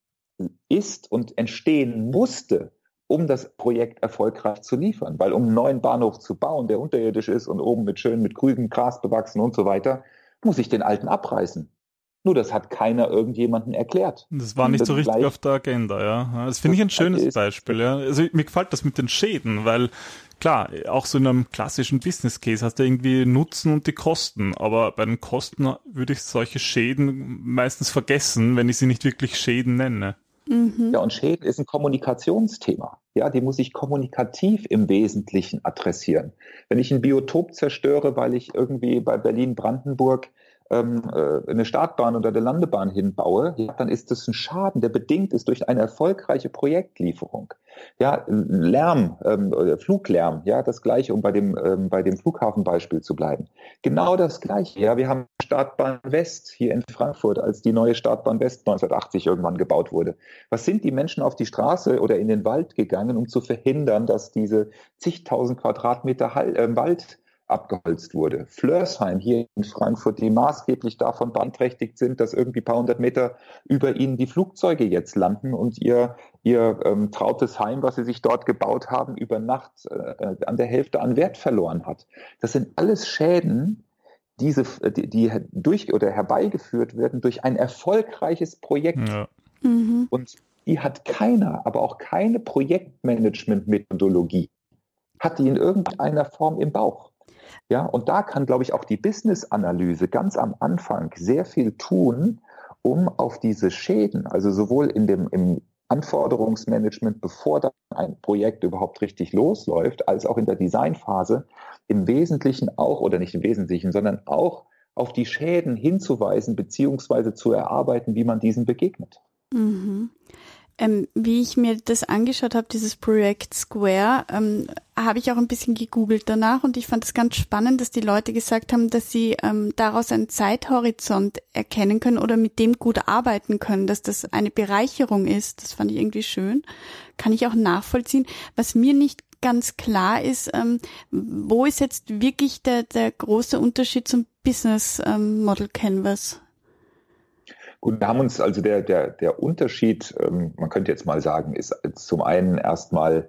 ist und entstehen musste, um das Projekt erfolgreich zu liefern. Weil um einen neuen Bahnhof zu bauen, der unterirdisch ist und oben mit schön mit grünem Gras bewachsen und so weiter, muss ich den alten abreißen. Nur das hat keiner irgendjemanden erklärt. Das war nicht das so richtig auf der Agenda, ja. Das finde ich ein schönes Beispiel, ja. Also mir gefällt das mit den Schäden, weil klar, auch so in einem klassischen Business Case hast du irgendwie Nutzen und die Kosten, aber bei den Kosten würde ich solche Schäden meistens vergessen, wenn ich sie nicht wirklich Schäden nenne. Mhm. Ja, und Schäden ist ein Kommunikationsthema. Ja, die muss ich kommunikativ im Wesentlichen adressieren. Wenn ich ein Biotop zerstöre, weil ich irgendwie bei Berlin-Brandenburg ähm, äh, eine Startbahn oder eine Landebahn hinbaue, ja, dann ist das ein Schaden, der bedingt ist durch eine erfolgreiche Projektlieferung. Ja, Lärm, ähm, Fluglärm, ja, das gleiche, um bei dem, ähm, bei dem Flughafenbeispiel zu bleiben. Genau das gleiche. Ja, wir haben Startbahn West hier in Frankfurt, als die neue Startbahn West 1980 irgendwann gebaut wurde. Was sind die Menschen auf die Straße oder in den Wald gegangen, um zu verhindern, dass diese zigtausend Quadratmeter Hall, äh, Wald abgeholzt wurde. Flörsheim hier in Frankfurt, die maßgeblich davon beeinträchtigt sind, dass irgendwie paar hundert Meter über ihnen die Flugzeuge jetzt landen und ihr, ihr ähm, trautes Heim, was sie sich dort gebaut haben, über Nacht äh, an der Hälfte an Wert verloren hat. Das sind alles Schäden, diese, die, die durch oder herbeigeführt werden durch ein erfolgreiches Projekt. Ja. Mhm. Und die hat keiner, aber auch keine Projektmanagement-Methodologie, hat die in irgendeiner Form im Bauch. Ja, und da kann, glaube ich, auch die Business-Analyse ganz am Anfang sehr viel tun, um auf diese Schäden, also sowohl in dem, im Anforderungsmanagement, bevor dann ein Projekt überhaupt richtig losläuft, als auch in der Designphase, im Wesentlichen auch, oder nicht im Wesentlichen, sondern auch auf die Schäden hinzuweisen, beziehungsweise zu erarbeiten, wie man diesen begegnet. Mhm. Ähm, wie ich mir das angeschaut habe, dieses Projekt Square, ähm, habe ich auch ein bisschen gegoogelt danach und ich fand es ganz spannend, dass die Leute gesagt haben, dass sie ähm, daraus einen Zeithorizont erkennen können oder mit dem gut arbeiten können, dass das eine Bereicherung ist. Das fand ich irgendwie schön. Kann ich auch nachvollziehen. Was mir nicht ganz klar ist, ähm, wo ist jetzt wirklich der, der große Unterschied zum Business ähm, Model Canvas? Gut, wir haben uns also der, der, der Unterschied, ähm, man könnte jetzt mal sagen, ist zum einen erstmal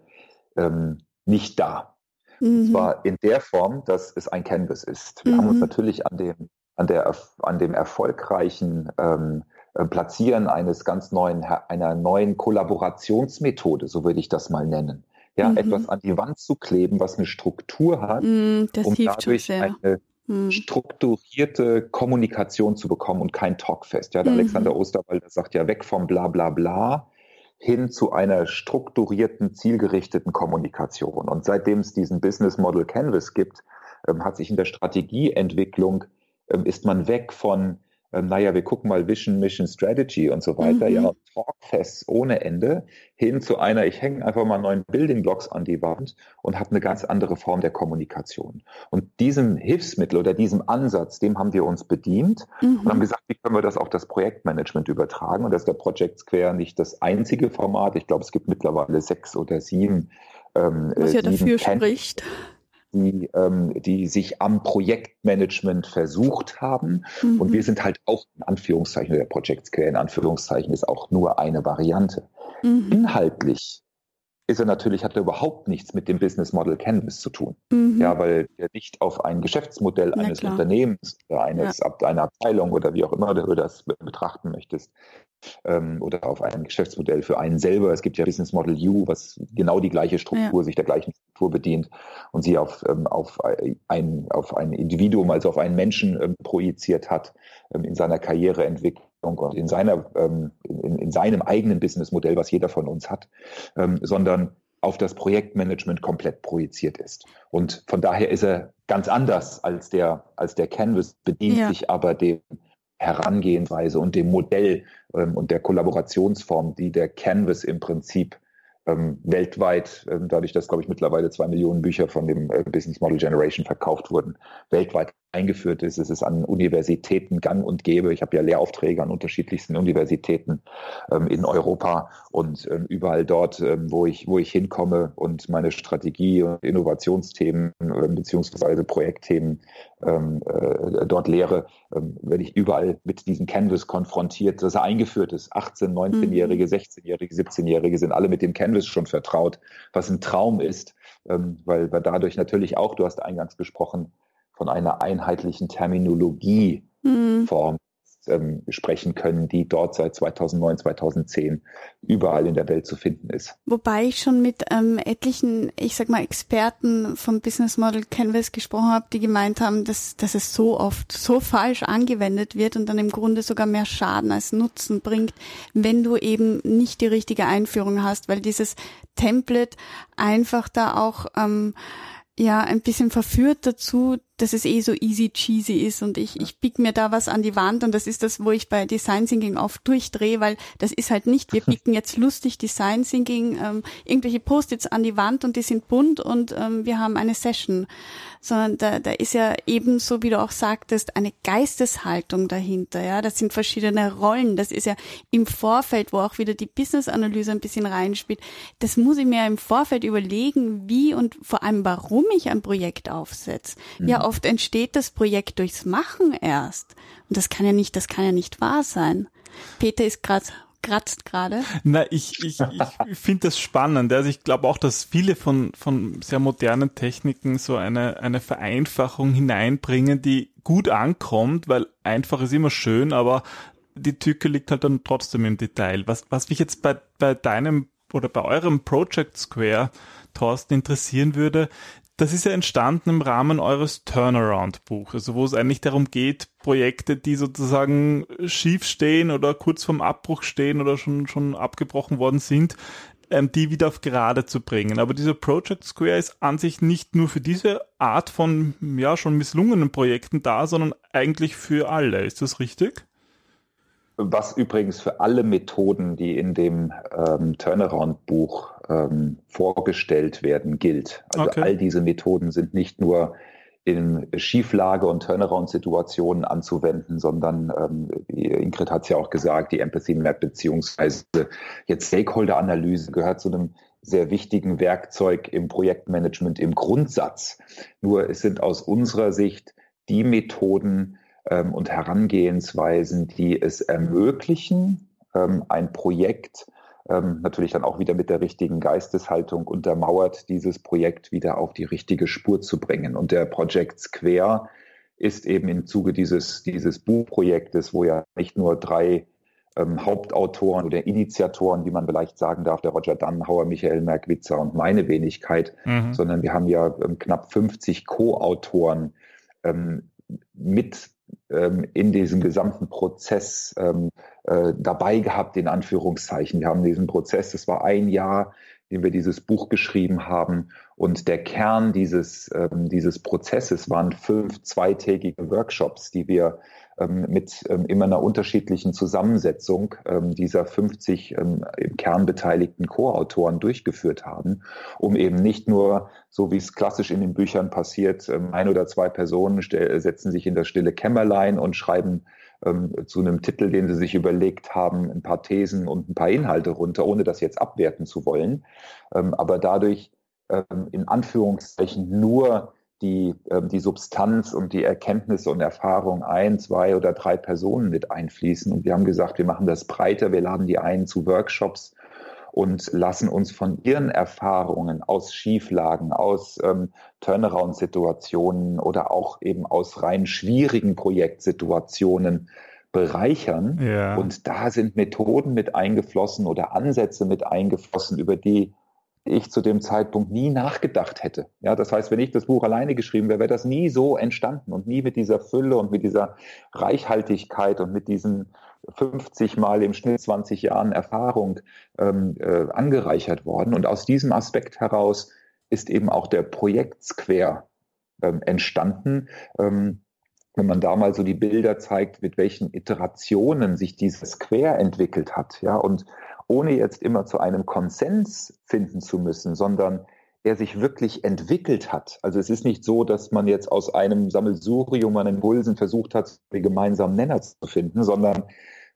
ähm, nicht da. Mhm. Und zwar in der Form, dass es ein Canvas ist. Wir mhm. haben uns mhm. natürlich an dem, an der, an dem erfolgreichen ähm, äh, Platzieren eines ganz neuen, einer neuen Kollaborationsmethode, so würde ich das mal nennen. Ja, mhm. etwas an die Wand zu kleben, was eine Struktur hat, mhm, um dadurch eine mhm. strukturierte Kommunikation zu bekommen und kein Talkfest. Ja, der mhm. Alexander Osterwalder sagt ja weg vom Bla bla bla hin zu einer strukturierten, zielgerichteten Kommunikation. Und seitdem es diesen Business Model Canvas gibt, ähm, hat sich in der Strategieentwicklung, ähm, ist man weg von ähm, naja, wir gucken mal Vision, Mission, Strategy und so weiter, mhm. ja, Talkfests ohne Ende, hin zu einer, ich hänge einfach mal neuen Building Blocks an die Wand und habe eine ganz andere Form der Kommunikation. Und diesem Hilfsmittel oder diesem Ansatz, dem haben wir uns bedient mhm. und haben gesagt, wie können wir das auf das Projektmanagement übertragen? Und das ist der Project Square nicht das einzige Format. Ich glaube, es gibt mittlerweile sechs oder sieben. Ähm, Was ja dafür spricht die, ähm, die sich am Projektmanagement versucht haben. Mhm. Und wir sind halt auch in Anführungszeichen, der Project Scale in Anführungszeichen ist auch nur eine Variante. Mhm. Inhaltlich ist er natürlich, hat er überhaupt nichts mit dem Business Model Canvas zu tun. Mhm. Ja, weil er nicht auf ein Geschäftsmodell eines Unternehmens oder eines, ja. einer Abteilung oder wie auch immer du das betrachten möchtest, ähm, oder auf ein Geschäftsmodell für einen selber. Es gibt ja Business Model U, was genau die gleiche Struktur, ja. sich der gleichen Struktur bedient und sie auf, ähm, auf, ein, auf ein Individuum, also auf einen Menschen ähm, projiziert hat ähm, in seiner Karriereentwicklung und in seiner, ähm, in, in, seinem eigenen Businessmodell, was jeder von uns hat, ähm, sondern auf das Projektmanagement komplett projiziert ist. Und von daher ist er ganz anders als der, als der Canvas, bedient ja. sich aber dem Herangehensweise und dem Modell ähm, und der Kollaborationsform, die der Canvas im Prinzip ähm, weltweit, ähm, dadurch, dass, glaube ich, mittlerweile zwei Millionen Bücher von dem äh, Business Model Generation verkauft wurden, weltweit eingeführt ist. Es ist an Universitäten gang und gäbe. Ich habe ja Lehraufträge an unterschiedlichsten Universitäten ähm, in Europa und ähm, überall dort, ähm, wo, ich, wo ich hinkomme und meine Strategie und Innovationsthemen äh, beziehungsweise Projektthemen ähm, äh, dort lehre, ähm, werde ich überall mit diesem Canvas konfrontiert, dass er eingeführt ist. 18-, 19-Jährige, 16-Jährige, 17-Jährige sind alle mit dem Canvas schon vertraut, was ein Traum ist, ähm, weil wir dadurch natürlich auch, du hast eingangs gesprochen, von einer einheitlichen Terminologie mhm. Form ähm, sprechen können, die dort seit 2009, 2010 überall in der Welt zu finden ist. Wobei ich schon mit ähm, etlichen, ich sag mal, Experten vom Business Model Canvas gesprochen habe, die gemeint haben, dass, dass es so oft so falsch angewendet wird und dann im Grunde sogar mehr Schaden als Nutzen bringt, wenn du eben nicht die richtige Einführung hast, weil dieses Template einfach da auch ähm, ja ein bisschen verführt dazu, dass es eh so easy cheesy ist und ich, ich bieg mir da was an die Wand und das ist das, wo ich bei Design Thinking oft durchdrehe, weil das ist halt nicht, wir biegen jetzt lustig Design Thinking, ähm, irgendwelche Post-its an die Wand und die sind bunt und ähm, wir haben eine Session, sondern da, da ist ja ebenso, wie du auch sagtest, eine Geisteshaltung dahinter, ja, das sind verschiedene Rollen, das ist ja im Vorfeld, wo auch wieder die Business-Analyse ein bisschen reinspielt, das muss ich mir im Vorfeld überlegen, wie und vor allem warum ich ein Projekt aufsetze. Mhm. Ja, oft entsteht das Projekt durchs Machen erst. Und das kann ja nicht, das kann ja nicht wahr sein. Peter ist gerade kratzt gerade. Na, ich, ich, ich finde das spannend. Also ich glaube auch, dass viele von, von sehr modernen Techniken so eine, eine Vereinfachung hineinbringen, die gut ankommt, weil einfach ist immer schön, aber die Tücke liegt halt dann trotzdem im Detail. Was, was mich jetzt bei, bei deinem oder bei eurem Project Square, Thorsten, interessieren würde, das ist ja entstanden im Rahmen eures Turnaround-Buch, also wo es eigentlich darum geht, Projekte, die sozusagen schief stehen oder kurz vorm Abbruch stehen oder schon, schon abgebrochen worden sind, ähm, die wieder auf gerade zu bringen. Aber dieser Project Square ist an sich nicht nur für diese Art von, ja, schon misslungenen Projekten da, sondern eigentlich für alle. Ist das richtig? Was übrigens für alle Methoden, die in dem ähm, Turnaround-Buch ähm, vorgestellt werden, gilt. Also okay. all diese Methoden sind nicht nur in Schieflage- und Turnaround-Situationen anzuwenden, sondern ähm, Ingrid hat es ja auch gesagt, die Empathy Map beziehungsweise jetzt Stakeholder-Analyse gehört zu einem sehr wichtigen Werkzeug im Projektmanagement im Grundsatz. Nur es sind aus unserer Sicht die Methoden, ähm, und Herangehensweisen, die es ermöglichen, ähm, ein Projekt ähm, natürlich dann auch wieder mit der richtigen Geisteshaltung untermauert, dieses Projekt wieder auf die richtige Spur zu bringen. Und der Project Square ist eben im Zuge dieses, dieses Buchprojektes, wo ja nicht nur drei ähm, Hauptautoren oder Initiatoren, wie man vielleicht sagen darf, der Roger Dannhauer, Michael Merkwitzer und meine Wenigkeit, mhm. sondern wir haben ja ähm, knapp 50 Co-Autoren ähm, mit in diesem gesamten Prozess ähm, äh, dabei gehabt, in Anführungszeichen. Wir haben diesen Prozess, das war ein Jahr, in dem wir dieses Buch geschrieben haben. Und der Kern dieses, ähm, dieses Prozesses waren fünf zweitägige Workshops, die wir ähm, mit ähm, immer einer unterschiedlichen Zusammensetzung ähm, dieser 50 im Kern beteiligten Co-Autoren durchgeführt haben, um eben nicht nur, so wie es klassisch in den Büchern passiert, ein oder zwei Personen setzen sich in das stille Kämmerlein und schreiben zu einem Titel, den sie sich überlegt haben, ein paar Thesen und ein paar Inhalte runter, ohne das jetzt abwerten zu wollen. aber dadurch in Anführungszeichen nur die, ähm, die Substanz und die Erkenntnisse und Erfahrung ein, zwei oder drei Personen mit einfließen. Und wir haben gesagt, wir machen das breiter, wir laden die ein zu Workshops und lassen uns von ihren Erfahrungen aus Schieflagen, aus ähm, Turnaround-Situationen oder auch eben aus rein schwierigen Projektsituationen bereichern. Ja. Und da sind Methoden mit eingeflossen oder Ansätze mit eingeflossen, über die ich zu dem Zeitpunkt nie nachgedacht hätte. Ja, das heißt, wenn ich das Buch alleine geschrieben wäre, wäre das nie so entstanden und nie mit dieser Fülle und mit dieser Reichhaltigkeit und mit diesen 50 Mal im Schnitt 20 Jahren Erfahrung ähm, äh, angereichert worden. Und aus diesem Aspekt heraus ist eben auch der Projekt Square ähm, entstanden. Ähm, wenn man da mal so die Bilder zeigt, mit welchen Iterationen sich dieses Square entwickelt hat, ja, und ohne jetzt immer zu einem Konsens finden zu müssen, sondern er sich wirklich entwickelt hat. Also es ist nicht so, dass man jetzt aus einem Sammelsurium an Impulsen versucht hat, den gemeinsamen Nenner zu finden, sondern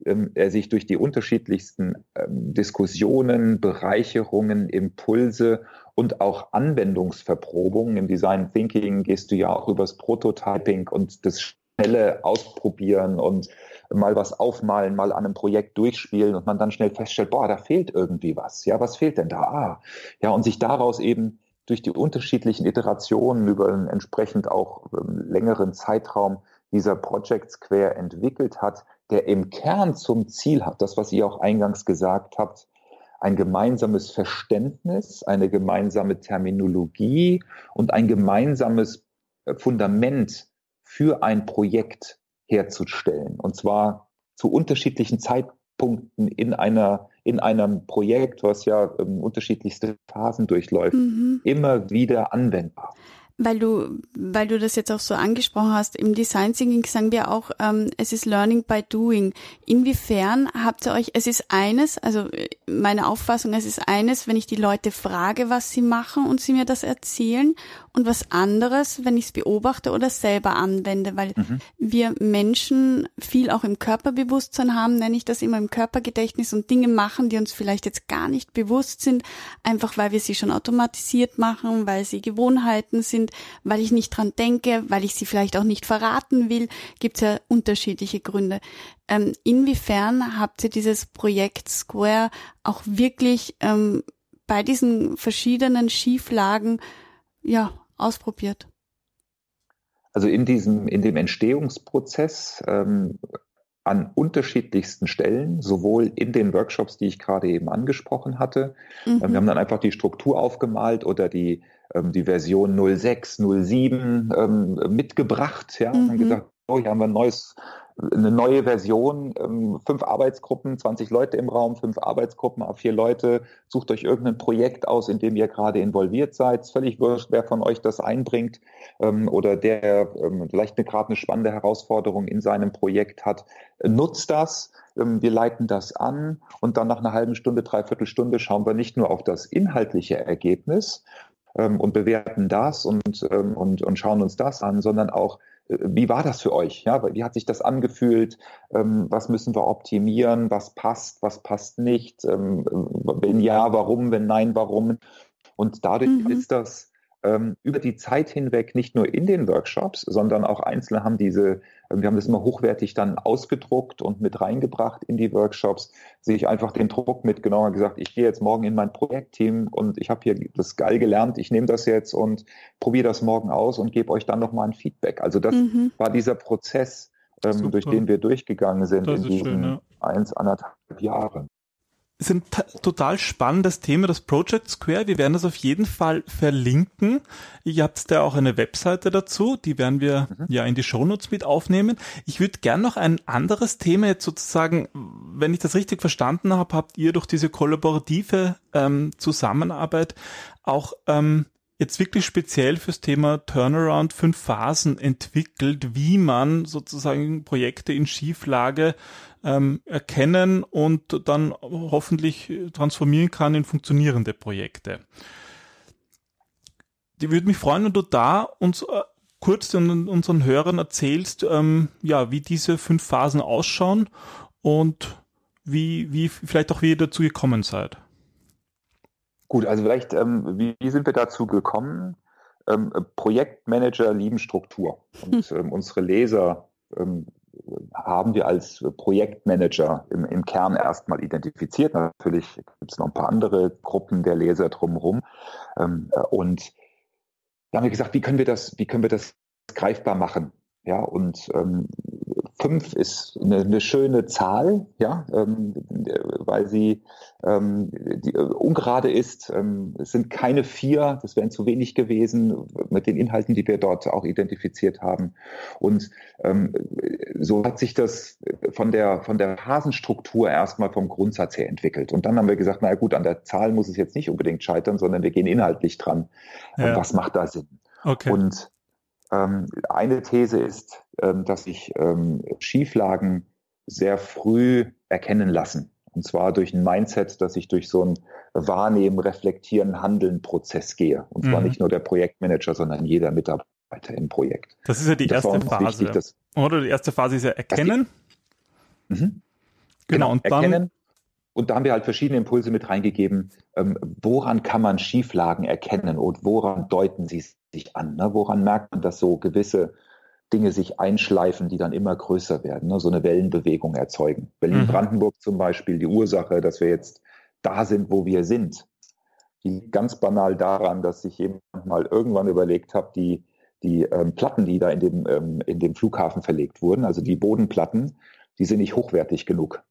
ähm, er sich durch die unterschiedlichsten ähm, Diskussionen, Bereicherungen, Impulse und auch Anwendungsverprobungen im Design Thinking gehst du ja auch übers Prototyping und das schnelle Ausprobieren und mal was aufmalen, mal an einem Projekt durchspielen und man dann schnell feststellt, boah, da fehlt irgendwie was. Ja, was fehlt denn da? Ah, ja, und sich daraus eben durch die unterschiedlichen Iterationen über einen entsprechend auch ähm, längeren Zeitraum dieser Project Square entwickelt hat, der im Kern zum Ziel hat, das, was ihr auch eingangs gesagt habt, ein gemeinsames Verständnis, eine gemeinsame Terminologie und ein gemeinsames äh, Fundament für ein Projekt herzustellen. Und zwar zu unterschiedlichen Zeitpunkten in einer in einem Projekt, was ja ähm, unterschiedlichste Phasen durchläuft, mhm. immer wieder anwendbar. Weil du, weil du das jetzt auch so angesprochen hast, im Design Thinking sagen wir auch, ähm, es ist Learning by Doing. Inwiefern habt ihr euch, es ist eines, also meine Auffassung, es ist eines, wenn ich die Leute frage, was sie machen und sie mir das erzählen und was anderes, wenn ich es beobachte oder selber anwende, weil mhm. wir Menschen viel auch im Körperbewusstsein haben, nenne ich das immer im Körpergedächtnis und Dinge machen, die uns vielleicht jetzt gar nicht bewusst sind, einfach weil wir sie schon automatisiert machen, weil sie Gewohnheiten sind sind, weil ich nicht dran denke, weil ich sie vielleicht auch nicht verraten will, gibt es ja unterschiedliche Gründe. Ähm, inwiefern habt ihr dieses Projekt Square auch wirklich ähm, bei diesen verschiedenen Schieflagen ja ausprobiert? Also in diesem, in dem Entstehungsprozess ähm, an unterschiedlichsten Stellen, sowohl in den Workshops, die ich gerade eben angesprochen hatte. Mhm. Wir haben dann einfach die Struktur aufgemalt oder die ähm, die Version 06, 07 ähm, mitgebracht. Ja, mhm. und gesagt, oh, hier haben wir ein neues, eine neue Version, ähm, fünf Arbeitsgruppen, 20 Leute im Raum, fünf Arbeitsgruppen, auf vier Leute. Sucht euch irgendein Projekt aus, in dem ihr gerade involviert seid. völlig wurscht, wer von euch das einbringt ähm, oder der ähm, vielleicht eine, gerade eine spannende Herausforderung in seinem Projekt hat. Nutzt das. Ähm, wir leiten das an und dann nach einer halben Stunde, dreiviertel Stunde schauen wir nicht nur auf das inhaltliche Ergebnis, ähm, und bewerten das und, ähm, und, und schauen uns das an, sondern auch, äh, wie war das für euch? Ja, wie hat sich das angefühlt? Ähm, was müssen wir optimieren? Was passt? Was passt nicht? Ähm, wenn ja, warum? Wenn nein, warum? Und dadurch mhm. ist das ähm, über die Zeit hinweg nicht nur in den Workshops, sondern auch Einzelne haben diese, äh, wir haben das immer hochwertig dann ausgedruckt und mit reingebracht in die Workshops, sich einfach den Druck mitgenommen und gesagt, ich gehe jetzt morgen in mein Projektteam und ich habe hier das geil gelernt, ich nehme das jetzt und probiere das morgen aus und gebe euch dann nochmal ein Feedback. Also das mhm. war dieser Prozess, ähm, durch den wir durchgegangen sind das in diesen schön, ja. eins, anderthalb Jahren ist ein total spannendes Thema, das Project Square. Wir werden das auf jeden Fall verlinken. Ihr habt da auch eine Webseite dazu, die werden wir mhm. ja in die Shownotes mit aufnehmen. Ich würde gern noch ein anderes Thema jetzt sozusagen, wenn ich das richtig verstanden habe, habt ihr durch diese kollaborative ähm, Zusammenarbeit auch ähm, jetzt wirklich speziell fürs Thema Turnaround fünf Phasen entwickelt, wie man sozusagen Projekte in Schieflage ähm, erkennen und dann hoffentlich transformieren kann in funktionierende Projekte. Die würde mich freuen, wenn du da uns äh, kurz unseren Hörern erzählst, ähm, ja, wie diese fünf Phasen ausschauen und wie, wie vielleicht auch wie ihr dazu gekommen seid. Gut, also vielleicht, ähm, wie, wie, sind wir dazu gekommen? Ähm, Projektmanager lieben Struktur und ähm, unsere Leser ähm, haben wir als Projektmanager im, im Kern erstmal identifiziert. Natürlich gibt es noch ein paar andere Gruppen der Leser drumherum. Ähm, und da haben wir gesagt, wie können wir das, wie können wir das greifbar machen? Ja, und ähm, fünf ist eine, eine, schöne Zahl, ja, ähm, weil sie ähm, die, äh, ungerade ist. Ähm, es sind keine vier, das wären zu wenig gewesen mit den Inhalten, die wir dort auch identifiziert haben. Und ähm, so hat sich das von der von der Phasenstruktur erstmal vom Grundsatz her entwickelt. Und dann haben wir gesagt, na gut, an der Zahl muss es jetzt nicht unbedingt scheitern, sondern wir gehen inhaltlich dran. Ja. Was macht da Sinn? Okay. Und eine These ist, ähm, dass sich ähm, Schieflagen sehr früh erkennen lassen. Und zwar durch ein Mindset, dass ich durch so ein Wahrnehmen, Reflektieren, Handeln Prozess gehe. Und zwar mhm. nicht nur der Projektmanager, sondern jeder Mitarbeiter im Projekt. Das ist ja die erste Phase. Wichtig, Oder die erste Phase ist ja Erkennen. Die, mhm. Genau, genau, und dann. Erkennen. Und da haben wir halt verschiedene Impulse mit reingegeben. Ähm, woran kann man Schieflagen erkennen und woran deuten sie sich an? Ne? Woran merkt man, dass so gewisse Dinge sich einschleifen, die dann immer größer werden, ne? so eine Wellenbewegung erzeugen. Berlin-Brandenburg mhm. zum Beispiel, die Ursache, dass wir jetzt da sind, wo wir sind, die liegt ganz banal daran, dass sich jemand mal irgendwann überlegt hat, die, die ähm, Platten, die da in dem, ähm, in dem Flughafen verlegt wurden, also die Bodenplatten, die sind nicht hochwertig genug.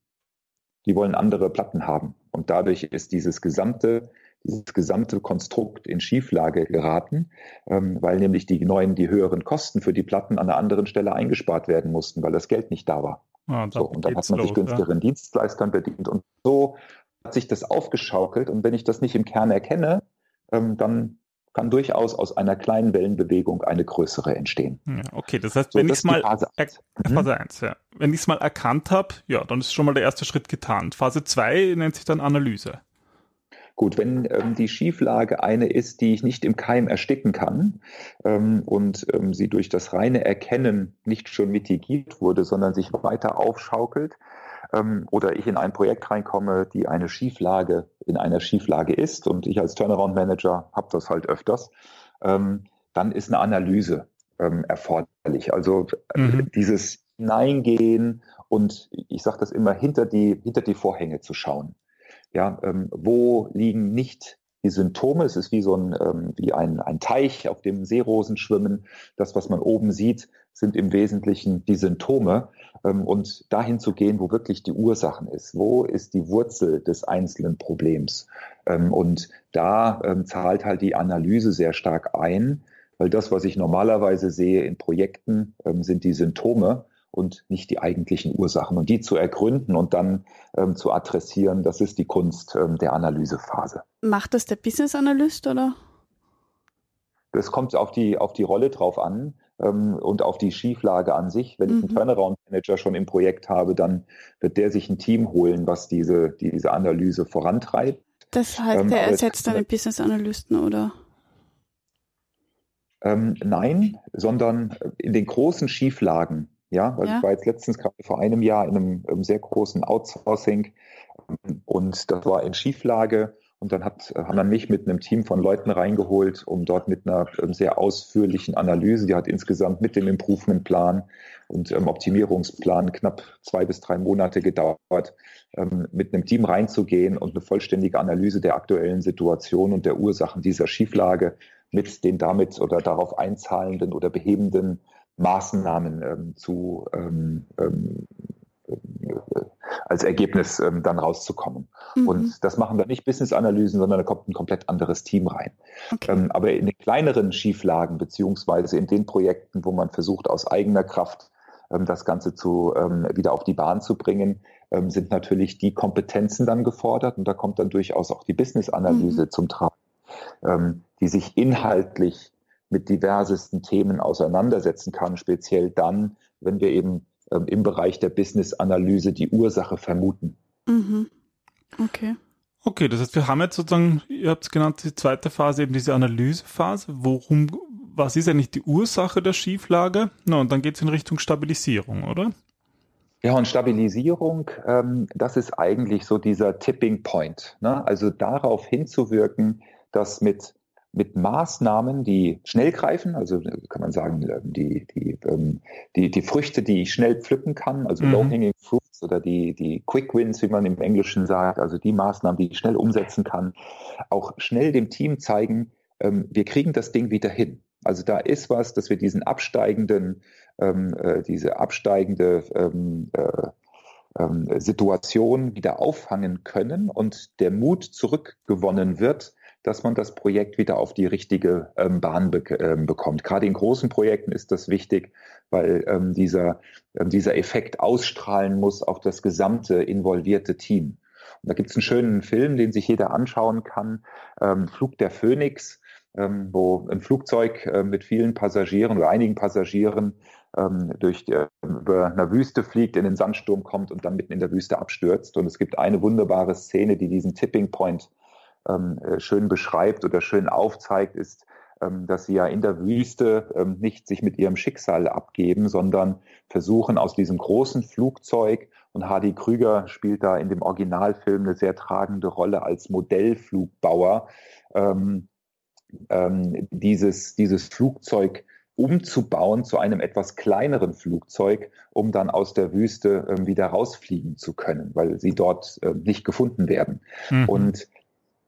Die wollen andere Platten haben. Und dadurch ist dieses gesamte dieses gesamte Konstrukt in Schieflage geraten, ähm, weil nämlich die neuen, die höheren Kosten für die Platten an einer anderen Stelle eingespart werden mussten, weil das Geld nicht da war. Ja, so, und dann hat man los, sich günstigeren ja. Dienstleistern bedient und so hat sich das aufgeschaukelt. Und wenn ich das nicht im Kern erkenne, ähm, dann kann durchaus aus einer kleinen Wellenbewegung eine größere entstehen. Ja, okay, das heißt, so, wenn ich es mal Phase 1, mhm. Phase 1 ja. wenn ich es mal erkannt habe, ja, dann ist schon mal der erste Schritt getan. Phase 2 nennt sich dann Analyse. Gut, wenn ähm, die Schieflage eine ist, die ich nicht im Keim ersticken kann ähm, und ähm, sie durch das reine Erkennen nicht schon mitigiert wurde, sondern sich weiter aufschaukelt, ähm, oder ich in ein Projekt reinkomme, die eine Schieflage in einer Schieflage ist und ich als Turnaround Manager habe das halt öfters, ähm, dann ist eine Analyse ähm, erforderlich. Also äh, mhm. dieses Hineingehen und ich sage das immer, hinter die, hinter die Vorhänge zu schauen. Ja, ähm, wo liegen nicht die Symptome? Es ist wie so ein, ähm, wie ein, ein Teich, auf dem Seerosen schwimmen. Das, was man oben sieht, sind im Wesentlichen die Symptome. Ähm, und dahin zu gehen, wo wirklich die Ursachen ist. Wo ist die Wurzel des einzelnen Problems? Ähm, und da ähm, zahlt halt die Analyse sehr stark ein, weil das, was ich normalerweise sehe in Projekten, ähm, sind die Symptome und nicht die eigentlichen Ursachen. Und die zu ergründen und dann ähm, zu adressieren, das ist die Kunst ähm, der Analysephase. Macht das der Business Analyst oder? Das kommt auf die, auf die Rolle drauf an ähm, und auf die Schieflage an sich. Wenn mhm. ich einen mhm. Turnaround-Manager schon im Projekt habe, dann wird der sich ein Team holen, was diese, diese Analyse vorantreibt. Das heißt, ähm, der ersetzt dann den Business Analysten, oder? Ähm, nein, sondern in den großen Schieflagen, ja, weil ja. ich war jetzt letztens gerade vor einem Jahr in einem, einem sehr großen Outsourcing ähm, und das war in Schieflage Und dann hat, haben dann mich mit einem Team von Leuten reingeholt, um dort mit einer ähm, sehr ausführlichen Analyse, die hat insgesamt mit dem Improvement-Plan und ähm, Optimierungsplan knapp zwei bis drei Monate gedauert, ähm, mit einem Team reinzugehen und eine vollständige Analyse der aktuellen Situation und der Ursachen dieser Schieflage mit den damit oder darauf einzahlenden oder behebenden Maßnahmen ähm, zu ähm, ähm, als Ergebnis ähm, dann rauszukommen. Mhm. Und das machen wir nicht Business-Analysen, sondern da kommt ein komplett anderes Team rein. Okay. Ähm, aber in den kleineren Schieflagen, beziehungsweise in den Projekten, wo man versucht, aus eigener Kraft ähm, das Ganze zu, ähm, wieder auf die Bahn zu bringen, ähm, sind natürlich die Kompetenzen dann gefordert. Und da kommt dann durchaus auch die Business-Analyse mhm. zum Tragen, ähm, die sich inhaltlich mit diversesten Themen auseinandersetzen kann, speziell dann, wenn wir eben ähm, im Bereich der Business-Analyse die Ursache vermuten. Mhm. Okay. Okay, das heißt, wir haben jetzt sozusagen, ihr habt es genannt, die zweite Phase, eben diese Analysephase. Worum, was ist eigentlich die Ursache der Schieflage? Na, und dann geht es in Richtung Stabilisierung, oder? Ja, und Stabilisierung, ähm, das ist eigentlich so dieser Tipping Point. Ne? Also darauf hinzuwirken, dass mit mit Maßnahmen, die schnell greifen, also kann man sagen, die, die, ähm, die, die Früchte, die ich schnell pflücken kann, also mhm. Low-Hanging Fruits oder die, die Quick Wins, wie man im Englischen sagt, also die Maßnahmen, die ich schnell umsetzen kann, auch schnell dem Team zeigen, ähm, wir kriegen das Ding wieder hin. Also da ist was, dass wir diesen absteigenden, ähm, äh, diese absteigende äh, Situation wieder auffangen können und der Mut zurückgewonnen wird, dass man das Projekt wieder auf die richtige ähm, Bahn be ähm, bekommt. Gerade in großen Projekten ist das wichtig, weil ähm, dieser, ähm, dieser Effekt ausstrahlen muss auf das gesamte involvierte Team. Und da gibt es einen schönen Film, den sich jeder anschauen kann, ähm, Flug der Phönix, ähm, wo ein Flugzeug äh, mit vielen Passagieren oder einigen Passagieren durch über einer Wüste fliegt, in den Sandsturm kommt und dann mitten in der Wüste abstürzt. Und es gibt eine wunderbare Szene, die diesen Tipping Point ähm, äh, schön beschreibt oder schön aufzeigt, ist, ähm, dass sie ja in der Wüste ähm, nicht sich mit ihrem Schicksal abgeben, sondern versuchen aus diesem großen Flugzeug und Hardy Krüger spielt da in dem Originalfilm eine sehr tragende Rolle als Modellflugbauer, ähm, ähm, dieses, dieses Flugzeug umzubauen zu einem etwas kleineren Flugzeug, um dann aus der Wüste äh, wieder rausfliegen zu können, weil sie dort äh, nicht gefunden werden. Mhm. Und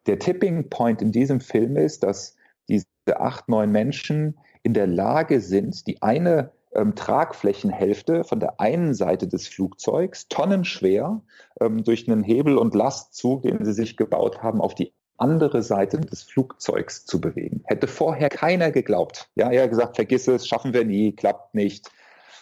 der Tipping Point in diesem Film ist, dass diese acht, neun Menschen in der Lage sind, die eine ähm, Tragflächenhälfte von der einen Seite des Flugzeugs, tonnenschwer, ähm, durch einen Hebel- und Lastzug, den sie sich gebaut haben, auf die andere Seite des Flugzeugs zu bewegen. Hätte vorher keiner geglaubt. Ja, er hat gesagt, vergiss es, schaffen wir nie, klappt nicht.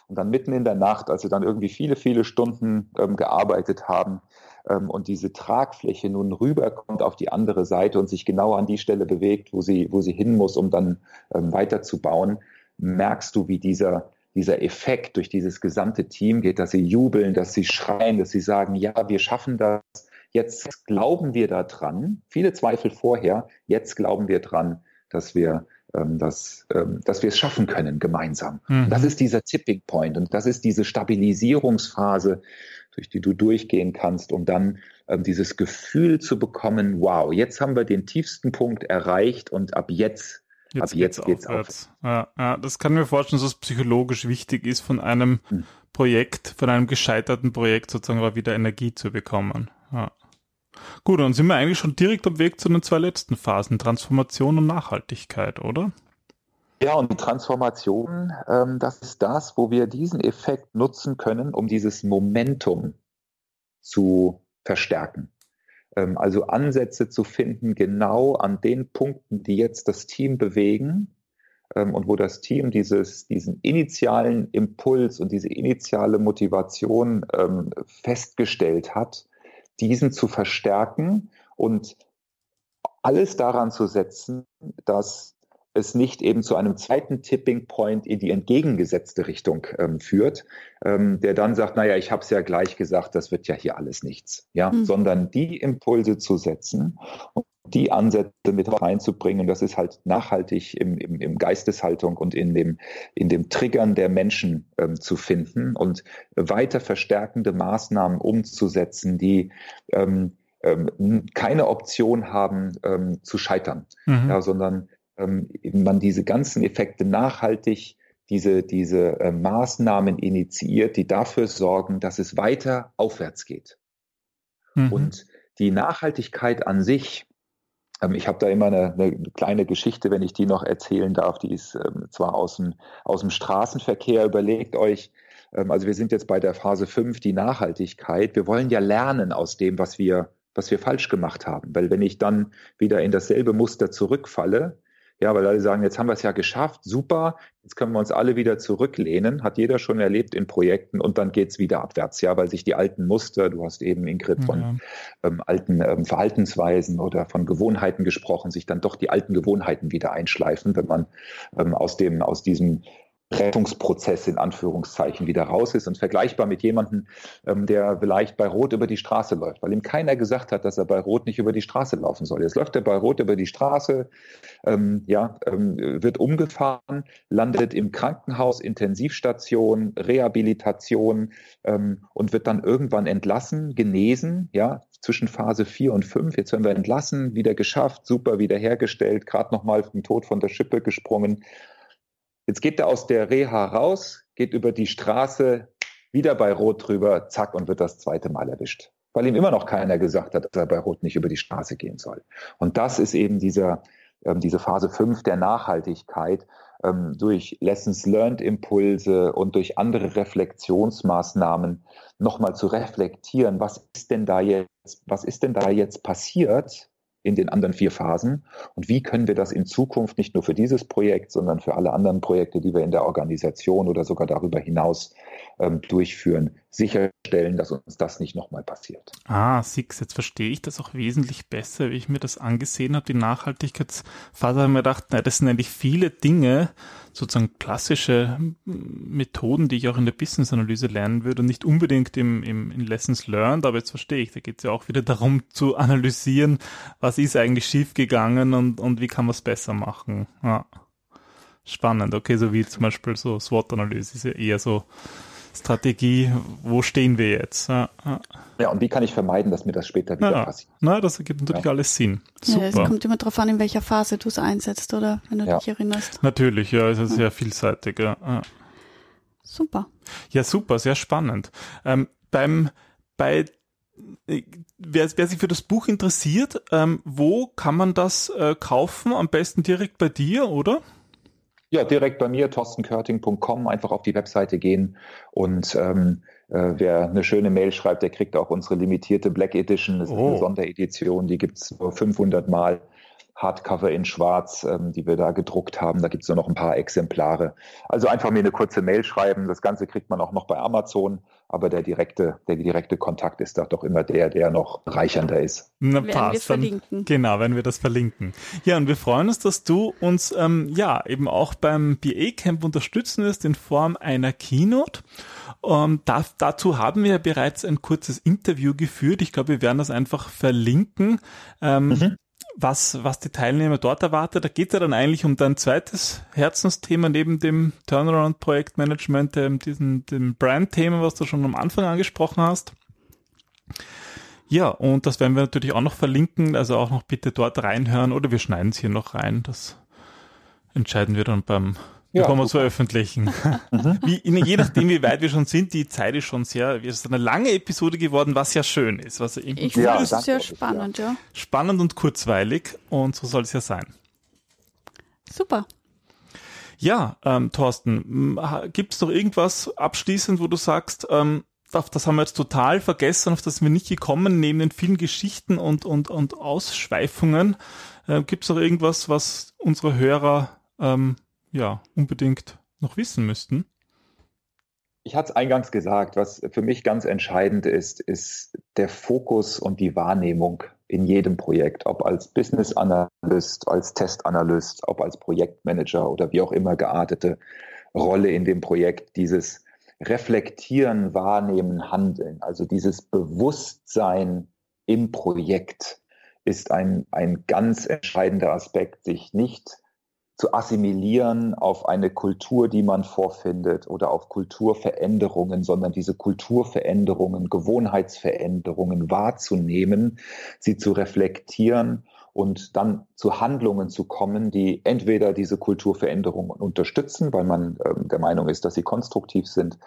Und dann mitten in der Nacht, als sie dann irgendwie viele, viele Stunden ähm, gearbeitet haben, ähm, und diese Tragfläche nun rüberkommt auf die andere Seite und sich genau an die Stelle bewegt, wo sie, wo sie hin muss, um dann ähm, weiterzubauen, merkst du, wie dieser, dieser Effekt durch dieses gesamte Team geht, dass sie jubeln, dass sie schreien, dass sie sagen, ja, wir schaffen das. Jetzt glauben wir daran, viele Zweifel vorher, jetzt glauben wir dran, dass wir ähm, dass, ähm, dass wir es schaffen können gemeinsam. Mhm. Das ist dieser Tipping Point und das ist diese Stabilisierungsphase, durch die du durchgehen kannst, um dann ähm, dieses Gefühl zu bekommen, wow, jetzt haben wir den tiefsten Punkt erreicht und ab jetzt, jetzt ab jetzt geht's, geht's aufwärts. Ja, ja, das kann mir vorstellen, dass es psychologisch wichtig ist, von einem hm. Projekt, von einem gescheiterten Projekt sozusagen wieder Energie zu bekommen. Ja. Gut, dann sind wir eigentlich schon direkt am Weg zu den zwei letzten Phasen, Transformation und Nachhaltigkeit, oder? Ja, und Transformation, ähm, das ist das, wo wir diesen Effekt nutzen können, um dieses Momentum zu verstärken. Ähm, also Ansätze zu finden, genau an den Punkten, die jetzt das Team bewegen ähm, und wo das Team dieses, diesen initialen Impuls und diese initiale Motivation ähm, festgestellt hat, diesen zu verstärken und alles daran zu setzen, dass es nicht eben zu einem zweiten Tipping Point in die entgegengesetzte Richtung ähm, führt, ähm, der dann sagt, naja, ich habe es ja gleich gesagt, das wird ja hier alles nichts, ja, mhm. sondern die Impulse zu setzen und die Ansätze mit reinzubringen, das ist halt nachhaltig im, im, im Geisteshaltung und in dem, in dem Triggern der Menschen ähm, zu finden und weiter verstärkende Maßnahmen umzusetzen, die ähm, ähm, keine Option haben ähm, zu scheitern, mhm. ja, sondern ähm, man diese ganzen Effekte nachhaltig diese, diese äh, Maßnahmen initiiert, die dafür sorgen, dass es weiter aufwärts geht. Mhm. Und die Nachhaltigkeit an sich, ähm, ich habe da immer eine, eine, kleine Geschichte, wenn ich die noch erzählen darf, die ist ähm, zwar aus dem, aus dem Straßenverkehr, überlegt euch, ähm, also wir sind jetzt bei der Phase 5, die Nachhaltigkeit. Wir wollen ja lernen aus dem, was wir, was wir falsch gemacht haben. Weil wenn ich dann wieder in dasselbe Muster zurückfalle, ja, weil alle sagen, jetzt haben wir es ja geschafft, super, jetzt können wir uns alle wieder zurücklehnen, hat jeder schon erlebt in Projekten und dann geht es wieder abwärts, ja, weil sich die alten Muster, du hast eben Ingrid von ja. ähm, alten ähm, Verhaltensweisen oder von Gewohnheiten gesprochen, sich dann doch die alten Gewohnheiten wieder einschleifen, wenn man ähm, aus dem, aus diesem Rettungsprozess in Anführungszeichen wieder raus ist und vergleichbar mit jemandem, ähm, der vielleicht bei Rot über die Straße läuft, weil ihm keiner gesagt hat, dass er bei Rot nicht über die Straße laufen soll. Jetzt läuft er bei Rot über die Straße, ähm, ja, ähm, wird umgefahren, landet im Krankenhaus, Intensivstation, Rehabilitation ähm, und wird dann irgendwann entlassen, genesen, ja, zwischen Phase 4 und 5. Jetzt werden wir entlassen, wieder geschafft, super wiederhergestellt, gerade nochmal vom Tod von der Schippe gesprungen. Jetzt geht er aus der Reha raus, geht über die Straße, wieder bei Rot drüber, zack, und wird das zweite Mal erwischt. Weil ihm immer noch keiner gesagt hat, dass er bei Rot nicht über die Straße gehen soll. Und das ist eben dieser, ähm, diese Phase 5 der Nachhaltigkeit ähm, durch Lessons Learned Impulse und durch andere Reflexionsmaßnahmen nochmal zu reflektieren, was ist denn da jetzt, was ist denn da jetzt passiert? In den anderen vier Phasen. Und wie können wir das in Zukunft nicht nur für dieses Projekt, sondern für alle anderen Projekte, die wir in der Organisation oder sogar darüber hinaus ähm, durchführen, sicherstellen, dass uns das nicht nochmal passiert. Ah, Six, jetzt verstehe ich das auch wesentlich besser, wie ich mir das angesehen habe, die Nachhaltigkeitsphase, habe ich mir gedacht, na, das sind eigentlich viele Dinge, sozusagen klassische Methoden, die ich auch in der Business-Analyse lernen würde und nicht unbedingt im, im, in Lessons Learned, aber jetzt verstehe ich, da geht es ja auch wieder darum zu analysieren, was ist eigentlich schiefgegangen und, und wie kann man es besser machen. Ja. Spannend, okay, so wie zum Beispiel so SWOT-Analyse ist ja eher so Strategie, wo stehen wir jetzt? Ja, ja. ja, und wie kann ich vermeiden, dass mir das später wieder ja, passiert? Na, das ergibt natürlich alles Sinn. Super. es kommt immer darauf an, in welcher Phase du es einsetzt, oder? Wenn du dich erinnerst. Natürlich, ja, es ist sehr vielseitig. Ja. Super. Ja, super, sehr spannend. Ähm, beim, bei äh, Wer, wer, sich für das Buch interessiert, ähm, wo kann man das äh, kaufen? Am besten direkt bei dir, oder? Ja, direkt bei mir, torstenkörting.com, einfach auf die Webseite gehen und ähm, äh, wer eine schöne Mail schreibt, der kriegt auch unsere limitierte Black Edition. Das oh. ist eine oh. Sonderedition, die gibt's nur 500 Mal. Hardcover in Schwarz, ähm, die wir da gedruckt haben. Da gibt's nur noch ein paar Exemplare. Also einfach mir eine kurze Mail schreiben. Das Ganze kriegt man auch noch bei Amazon aber der direkte, der direkte Kontakt ist da doch immer der, der noch reichernder ist. Na, passt. Dann, genau, wenn wir das verlinken. Ja, und wir freuen uns, dass du uns ähm, ja eben auch beim BA Camp unterstützen wirst in Form einer Keynote. Ähm, da, dazu haben wir ja bereits ein kurzes Interview geführt. Ich glaube, wir werden das einfach verlinken. Ähm, mhm was, was die Teilnehmer dort erwartet. Da geht ja dann eigentlich um dein zweites Herzensthema neben dem Turnaround-Projektmanagement, dem, diesem, dem Brand-Thema, was du schon am Anfang angesprochen hast. Ja, und das werden wir natürlich auch noch verlinken, also auch noch bitte dort reinhören oder wir schneiden es hier noch rein. Das entscheiden wir dann beim ja, kommen wir zu veröffentlichen. Mhm. Wie, je nachdem, wie weit wir schon sind, die Zeit ist schon sehr, es ist eine lange Episode geworden, was ja schön ist. Was ich finde es sehr spannend, ja. Spannend und kurzweilig und so soll es ja sein. Super. Ja, ähm, Thorsten, gibt es noch irgendwas abschließend, wo du sagst, ähm, auf das haben wir jetzt total vergessen, auf das sind wir nicht gekommen, neben den vielen Geschichten und, und, und Ausschweifungen. Äh, gibt es noch irgendwas, was unsere Hörer ähm, ja unbedingt noch wissen müssten? Ich hatte es eingangs gesagt, was für mich ganz entscheidend ist, ist der Fokus und die Wahrnehmung in jedem Projekt, ob als Business Analyst, als Testanalyst, ob als Projektmanager oder wie auch immer geartete Rolle in dem Projekt, dieses Reflektieren, Wahrnehmen, Handeln, also dieses Bewusstsein im Projekt ist ein, ein ganz entscheidender Aspekt, sich nicht zu assimilieren auf eine Kultur, die man vorfindet oder auf Kulturveränderungen, sondern diese Kulturveränderungen, Gewohnheitsveränderungen wahrzunehmen, sie zu reflektieren und dann zu Handlungen zu kommen, die entweder diese Kulturveränderungen unterstützen, weil man ähm, der Meinung ist, dass sie konstruktiv sind,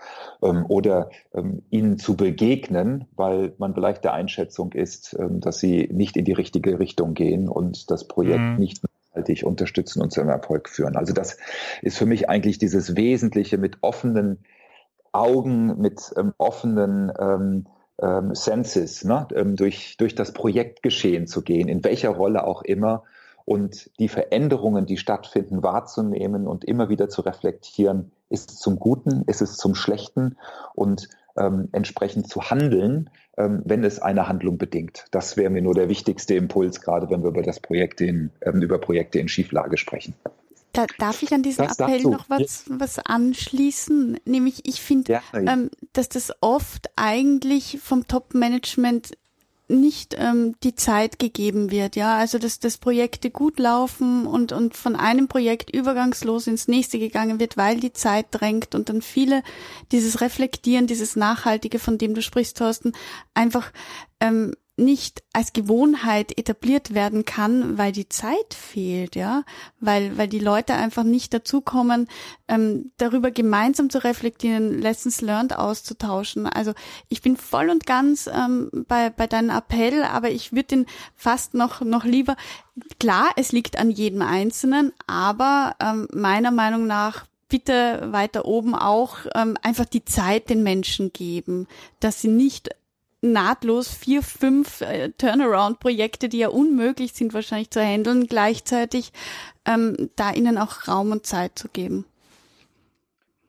ähm, oder ähm, ihnen zu begegnen, weil man vielleicht der Einschätzung ist, ähm, dass sie nicht in die richtige Richtung gehen und das Projekt mhm. nicht nachhaltig unterstützen und zum Erfolg führen. Also das ist für mich eigentlich dieses Wesentliche mit offenen Augen, mit ähm, offenen ähm, ähm, Senses, ne? ähm, durch, durch das Projektgeschehen zu gehen, in welcher Rolle auch immer, und die Veränderungen, die stattfinden, wahrzunehmen und immer wieder zu reflektieren, ist es zum Guten, ist es zum Schlechten und ähm, entsprechend zu handeln, ähm, wenn es eine Handlung bedingt. Das wäre mir nur der wichtigste Impuls, gerade wenn wir über das Projekt in, ähm, über Projekte in Schieflage sprechen. Da darf ich an diesen das Appell noch was, was anschließen? Nämlich, ich finde, ähm, dass das oft eigentlich vom Top-Management nicht ähm, die Zeit gegeben wird, ja, also dass, dass Projekte gut laufen und, und von einem Projekt übergangslos ins nächste gegangen wird, weil die Zeit drängt und dann viele dieses Reflektieren, dieses Nachhaltige, von dem du sprichst, Thorsten, einfach ähm, nicht als Gewohnheit etabliert werden kann, weil die Zeit fehlt, ja, weil weil die Leute einfach nicht dazukommen, ähm, darüber gemeinsam zu reflektieren, Lessons learned auszutauschen. Also ich bin voll und ganz ähm, bei bei deinem Appell, aber ich würde den fast noch noch lieber. Klar, es liegt an jedem Einzelnen, aber ähm, meiner Meinung nach bitte weiter oben auch ähm, einfach die Zeit den Menschen geben, dass sie nicht nahtlos vier, fünf äh, Turnaround-Projekte, die ja unmöglich sind wahrscheinlich zu handeln, gleichzeitig ähm, da ihnen auch Raum und Zeit zu geben.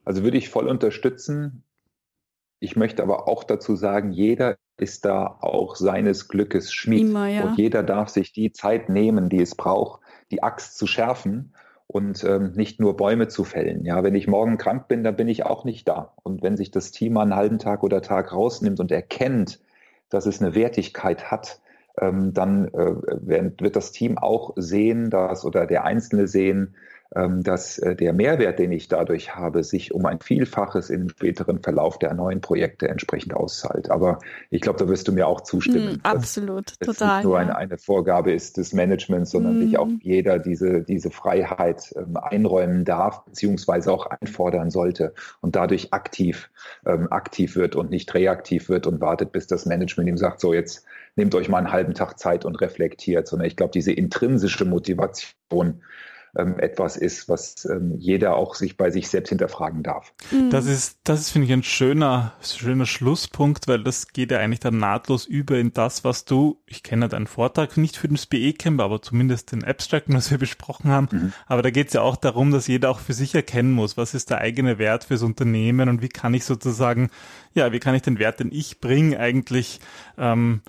Also würde ich voll unterstützen. Ich möchte aber auch dazu sagen, jeder ist da auch seines Glückes Schmied. Immer, ja. Und jeder darf sich die Zeit nehmen, die es braucht, die Axt zu schärfen und ähm, nicht nur Bäume zu fällen. Ja, wenn ich morgen krank bin, dann bin ich auch nicht da. Und wenn sich das Team mal einen halben Tag oder Tag rausnimmt und erkennt, dass es eine Wertigkeit hat, dann äh, wird das Team auch sehen, dass oder der Einzelne sehen, ähm, dass äh, der Mehrwert, den ich dadurch habe, sich um ein Vielfaches im späteren Verlauf der neuen Projekte entsprechend auszahlt. Aber ich glaube, da wirst du mir auch zustimmen. Mm, absolut, dass total. Nicht nur eine, eine Vorgabe ist des Managements, sondern mm. sich auch jeder diese, diese Freiheit ähm, einräumen darf, beziehungsweise auch einfordern sollte und dadurch aktiv, ähm, aktiv wird und nicht reaktiv wird und wartet, bis das Management ihm sagt, so jetzt nehmt euch mal einen halben Tag Zeit und reflektiert, sondern ich glaube, diese intrinsische Motivation, ähm, etwas ist, was ähm, jeder auch sich bei sich selbst hinterfragen darf. Mhm. Das ist, das ist, finde ich, ein schöner, schöner Schlusspunkt, weil das geht ja eigentlich dann nahtlos über in das, was du, ich kenne deinen Vortrag nicht für den SPE-Camp, aber zumindest den Abstract, was wir besprochen haben. Mhm. Aber da geht es ja auch darum, dass jeder auch für sich erkennen muss, was ist der eigene Wert fürs Unternehmen und wie kann ich sozusagen, ja, wie kann ich den Wert, den ich bringe, eigentlich ähm,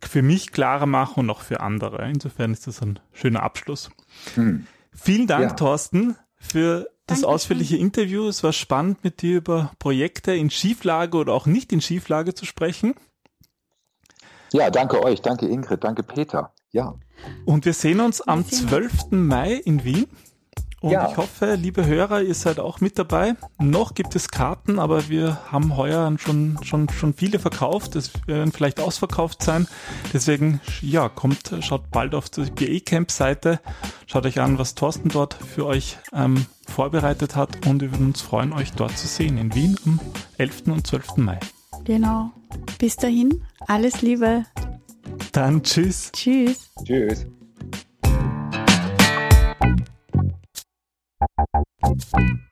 für mich klarer machen und auch für andere. Insofern ist das ein schöner Abschluss. Mhm. Vielen Dank, ja. Thorsten, für das Dankeschön. ausführliche Interview. Es war spannend, mit dir über Projekte in Schieflage oder auch nicht in Schieflage zu sprechen. Ja, danke euch, danke Ingrid, danke Peter. Ja. Und wir sehen uns am 12. Mai in Wien. Und ja. ich hoffe, liebe Hörer, ihr seid auch mit dabei. Noch gibt es Karten, aber wir haben heuer schon, schon, schon viele verkauft. Es werden vielleicht ausverkauft sein. Deswegen, ja, kommt, schaut bald auf die BE-Camp-Seite. Schaut euch an, was Thorsten dort für euch ähm, vorbereitet hat. Und wir würden uns freuen, euch dort zu sehen in Wien am 11. und 12. Mai. Genau. Bis dahin, alles Liebe. Dann tschüss. Tschüss. Tschüss. Thank you.